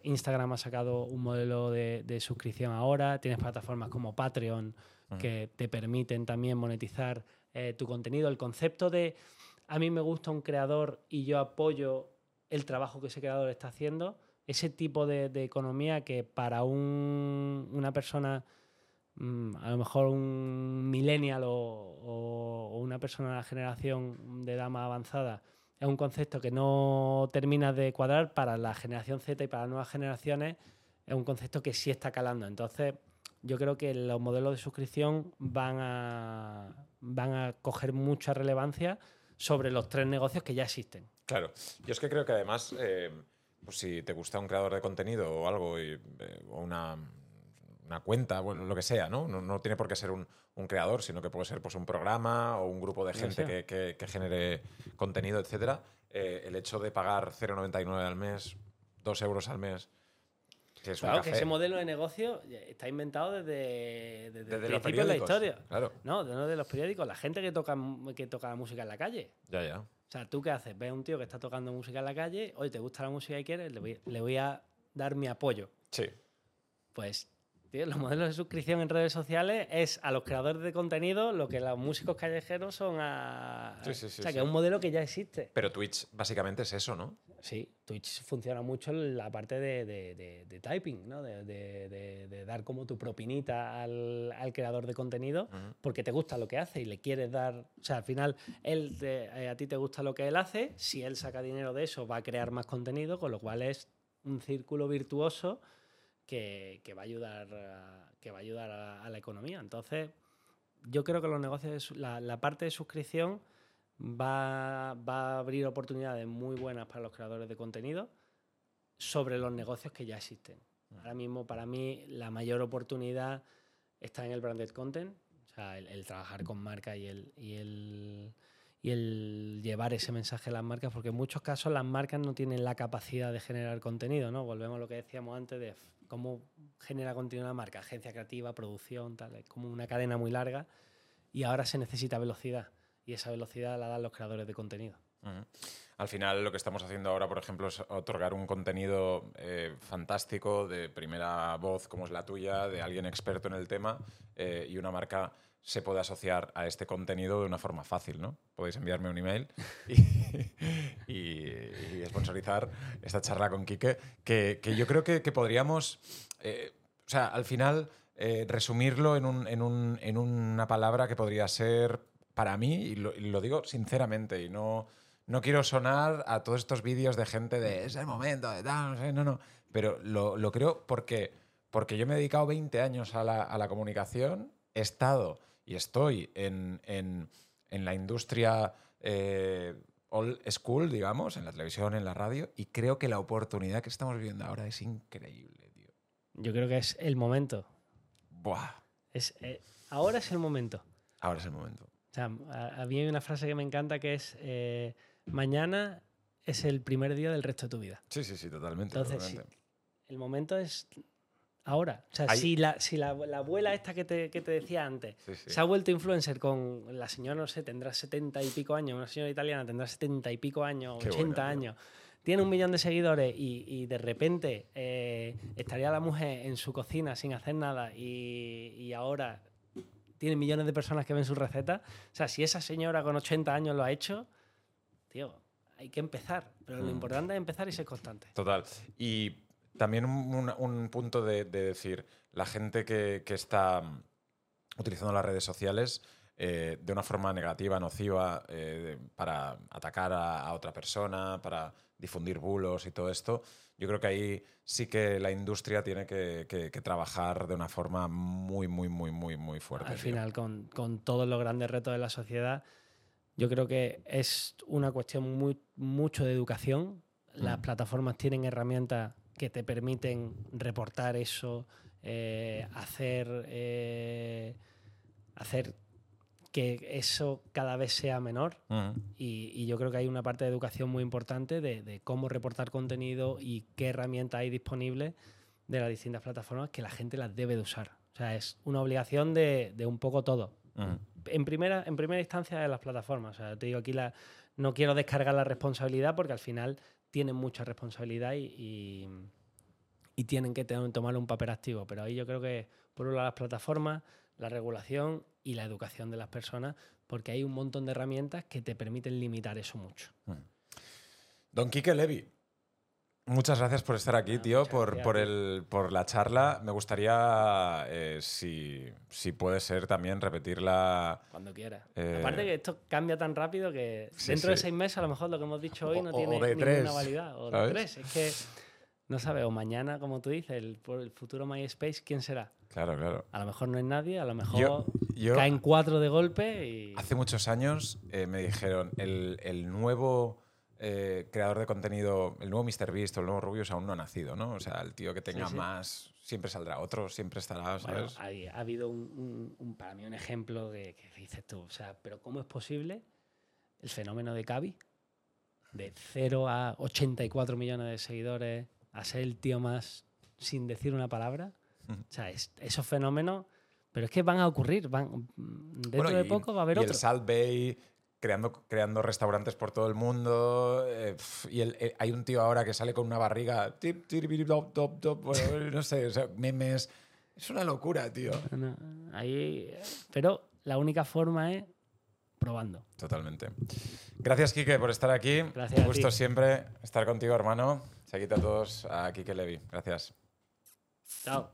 Speaker 2: Instagram ha sacado un modelo de, de suscripción ahora, tienes plataformas como Patreon que te permiten también monetizar eh, tu contenido. El concepto de a mí me gusta un creador y yo apoyo el trabajo que ese creador está haciendo, ese tipo de, economía que para un- una persona, mm, a lo mejor un millennial o una persona de la generación de edad más avanzada, es un concepto que no termina de cuadrar para la generación Z y para las nuevas generaciones, es un concepto que sí está calando. Entonces, yo creo que los modelos de suscripción van a, van a coger mucha relevancia sobre los tres negocios que ya existen.
Speaker 1: Claro, yo es que creo que además, eh, pues si te gusta un creador de contenido o algo, y, eh, o una, una cuenta, bueno, lo que sea, ¿no? No, no tiene por qué ser un, un creador, sino que puede ser pues, un programa o un grupo de gente que- que genere contenido, etcétera. Eh, el hecho de pagar 0,99 al mes, 2 euros al mes, que es un
Speaker 2: Claro, que ese modelo de negocio está inventado desde, desde,
Speaker 1: Desde
Speaker 2: el
Speaker 1: los
Speaker 2: principio de la historia.
Speaker 1: Claro.
Speaker 2: No, de, no de los periódicos. La gente que toca, que toca música en la calle.
Speaker 3: Ya, ya.
Speaker 2: O sea, ¿tú qué haces? Ves a un tío que está tocando música en la calle, hoy te gusta la música y quieres, le voy, le voy a dar mi apoyo.
Speaker 1: Sí.
Speaker 2: Pues, tío, los modelos de suscripción en redes sociales es a los creadores de contenido lo que los músicos callejeros son a...
Speaker 1: Sí, sí, sí,
Speaker 2: o sea, que es un modelo que ya existe.
Speaker 3: Pero Twitch básicamente es eso, ¿no?
Speaker 2: Sí, Twitch funciona mucho en la parte de, de- de- de typing, ¿no? De, dar como tu propinita al, al creador de contenido porque te gusta lo que hace y le quieres dar... O sea, al final, él te- eh, a ti te gusta lo que él hace, si él saca dinero de eso va a crear más contenido, con lo cual es un círculo virtuoso que, que va a ayudar, a, que va a, ayudar a, a la economía. Entonces, yo creo que los negocios, la, la parte de suscripción va, va a abrir oportunidades muy buenas para los creadores de contenido sobre los negocios que ya existen. Ahora mismo, para mí, la mayor oportunidad está en el branded content, o sea, el, el trabajar con marca y el, y, el, y el llevar ese mensaje a las marcas, porque en muchos casos las marcas no tienen la capacidad de generar contenido, ¿no? Volvemos a lo que decíamos antes de cómo genera contenido una marca, agencia creativa, producción, tal, es como una cadena muy larga y ahora se necesita velocidad y esa velocidad la dan los creadores de contenido.
Speaker 1: Al final lo que estamos haciendo ahora, por ejemplo, es otorgar un contenido eh, fantástico de primera voz como es la tuya, de alguien experto en el tema, eh, y una marca se puede asociar a este contenido de una forma fácil, ¿no? Podéis enviarme un email y, y- y sponsorizar esta charla con Quique, que, yo creo que, podríamos, eh, o sea, al final resumirlo en una palabra que podría ser, para mí, y lo, y lo digo sinceramente, y no, no quiero sonar a todos estos vídeos de gente de es el momento, de tal, no sé, no, no, pero lo, lo creo porque, porque yo me he dedicado 20 años a la, a la comunicación, he estado y estoy en, en- en la industria eh, old school, digamos, en la televisión, en la radio, y creo que la oportunidad que estamos viviendo ahora es increíble, tío.
Speaker 2: Yo creo que es el momento.
Speaker 1: Buah,
Speaker 2: Es, eh, ahora es el momento.
Speaker 1: ahora es el momento.
Speaker 2: Sea, a, a mí hay una frase que me encanta que es eh, mañana es el primer día del resto de tu vida.
Speaker 1: Sí, sí, sí, totalmente.
Speaker 2: Entonces, sí, el momento es ahora. O sea, si, la, si la, la abuela esta que te, que te decía antes
Speaker 1: Sí, sí.
Speaker 2: se ha vuelto influencer con la señora, no sé, tendrá 70 y pico años, una señora italiana tendrá 70 y pico años,
Speaker 1: Qué
Speaker 2: 80
Speaker 1: bueno, tío.
Speaker 2: años, tiene un millón de seguidores y, y de repente eh, estaría la mujer en su cocina sin hacer nada y, y ahora tiene millones de personas que ven sus recetas. O sea, si esa señora con 80 años lo ha hecho, tío, hay que empezar. Pero lo
Speaker 1: Mm.
Speaker 2: importante es empezar y ser constante.
Speaker 1: Total. Y también un, un- un punto de, de decir, la gente que, que está mm, utilizando las redes sociales eh, de una forma negativa, nociva, eh, para atacar a, a otra persona, para difundir bulos y todo esto, yo creo que ahí sí que la industria tiene que, que- que trabajar de una forma muy, muy, muy, muy, muy fuerte.
Speaker 2: Al final, con, con todos los grandes retos de la sociedad, yo creo que es una cuestión muy, mucho de educación. Las
Speaker 1: Mm.
Speaker 2: plataformas tienen herramientas que te permiten reportar eso, eh, hacer, hacer que eso cada vez sea menor. Y, y yo creo que hay una parte de educación muy importante de, de cómo reportar contenido y qué herramientas hay disponibles de las distintas plataformas que la gente las debe de usar. O sea, es una obligación de, de un poco todo. En primera, en primera instancia de las plataformas. O sea, te digo aquí, la, no quiero descargar la responsabilidad porque al final tienen mucha responsabilidad y, y- y tienen que tener- tomar un papel activo. Pero ahí yo creo que, por un lado, las plataformas, la regulación y la educación de las personas, porque hay un montón de herramientas que te permiten limitar eso mucho.
Speaker 1: Don Quique Levi, muchas gracias por estar aquí,
Speaker 2: Ah,
Speaker 1: tío, por, por, el, por la charla. Me gustaría, eh, si, si puede ser, también repetirla.
Speaker 2: Cuando quieras.
Speaker 1: Eh,
Speaker 2: Aparte que esto cambia tan rápido que
Speaker 1: Sí,
Speaker 2: dentro de seis meses a lo mejor lo que hemos dicho hoy no
Speaker 1: o-
Speaker 2: tiene
Speaker 1: o
Speaker 2: ninguna
Speaker 1: tres,
Speaker 2: validad. O de
Speaker 1: ¿sabes?
Speaker 2: tres. Es que, no sabes, o mañana, como tú dices, el, por el futuro MySpace, ¿quién será?
Speaker 1: Claro, claro.
Speaker 2: A lo mejor no es nadie, a lo mejor
Speaker 1: Yo, yo
Speaker 2: caen cuatro de golpe y...
Speaker 1: hace muchos años eh, me dijeron, el, el nuevo eh, creador de contenido, el nuevo MrBeast o el nuevo Rubius aún no ha nacido, ¿no? O sea, el tío que tenga
Speaker 2: sí.
Speaker 1: más, siempre saldrá otro, siempre estará,
Speaker 2: Bueno,
Speaker 1: ¿sabes?
Speaker 2: hay- ha habido un, un- un- para mí un ejemplo de que dices tú, o sea, pero ¿cómo es posible el fenómeno de Cavi? De 0 a 84 millones de seguidores, a ser el tío más sin decir una palabra. O sea, es- esos fenómenos, pero es que van a ocurrir. Van, dentro
Speaker 1: Bueno,
Speaker 2: de poco va a haber
Speaker 1: y
Speaker 2: otro.
Speaker 1: el Salt Bay creando, creando restaurantes por todo el mundo. eh, y el- eh, hay un tío ahora que sale con una barriga. tip, tiribiri, dop, dop, dop, bueno, no sé, o sea, memes. Es una locura, tío.
Speaker 2: No, ahí, pero la única forma es probando.
Speaker 1: Totalmente. Gracias, Quique, por estar aquí.
Speaker 2: Gracias
Speaker 1: Un
Speaker 2: a
Speaker 1: gusto siempre estar contigo, hermano. Seguid a todos a Quique Levi. Gracias.
Speaker 2: Chao.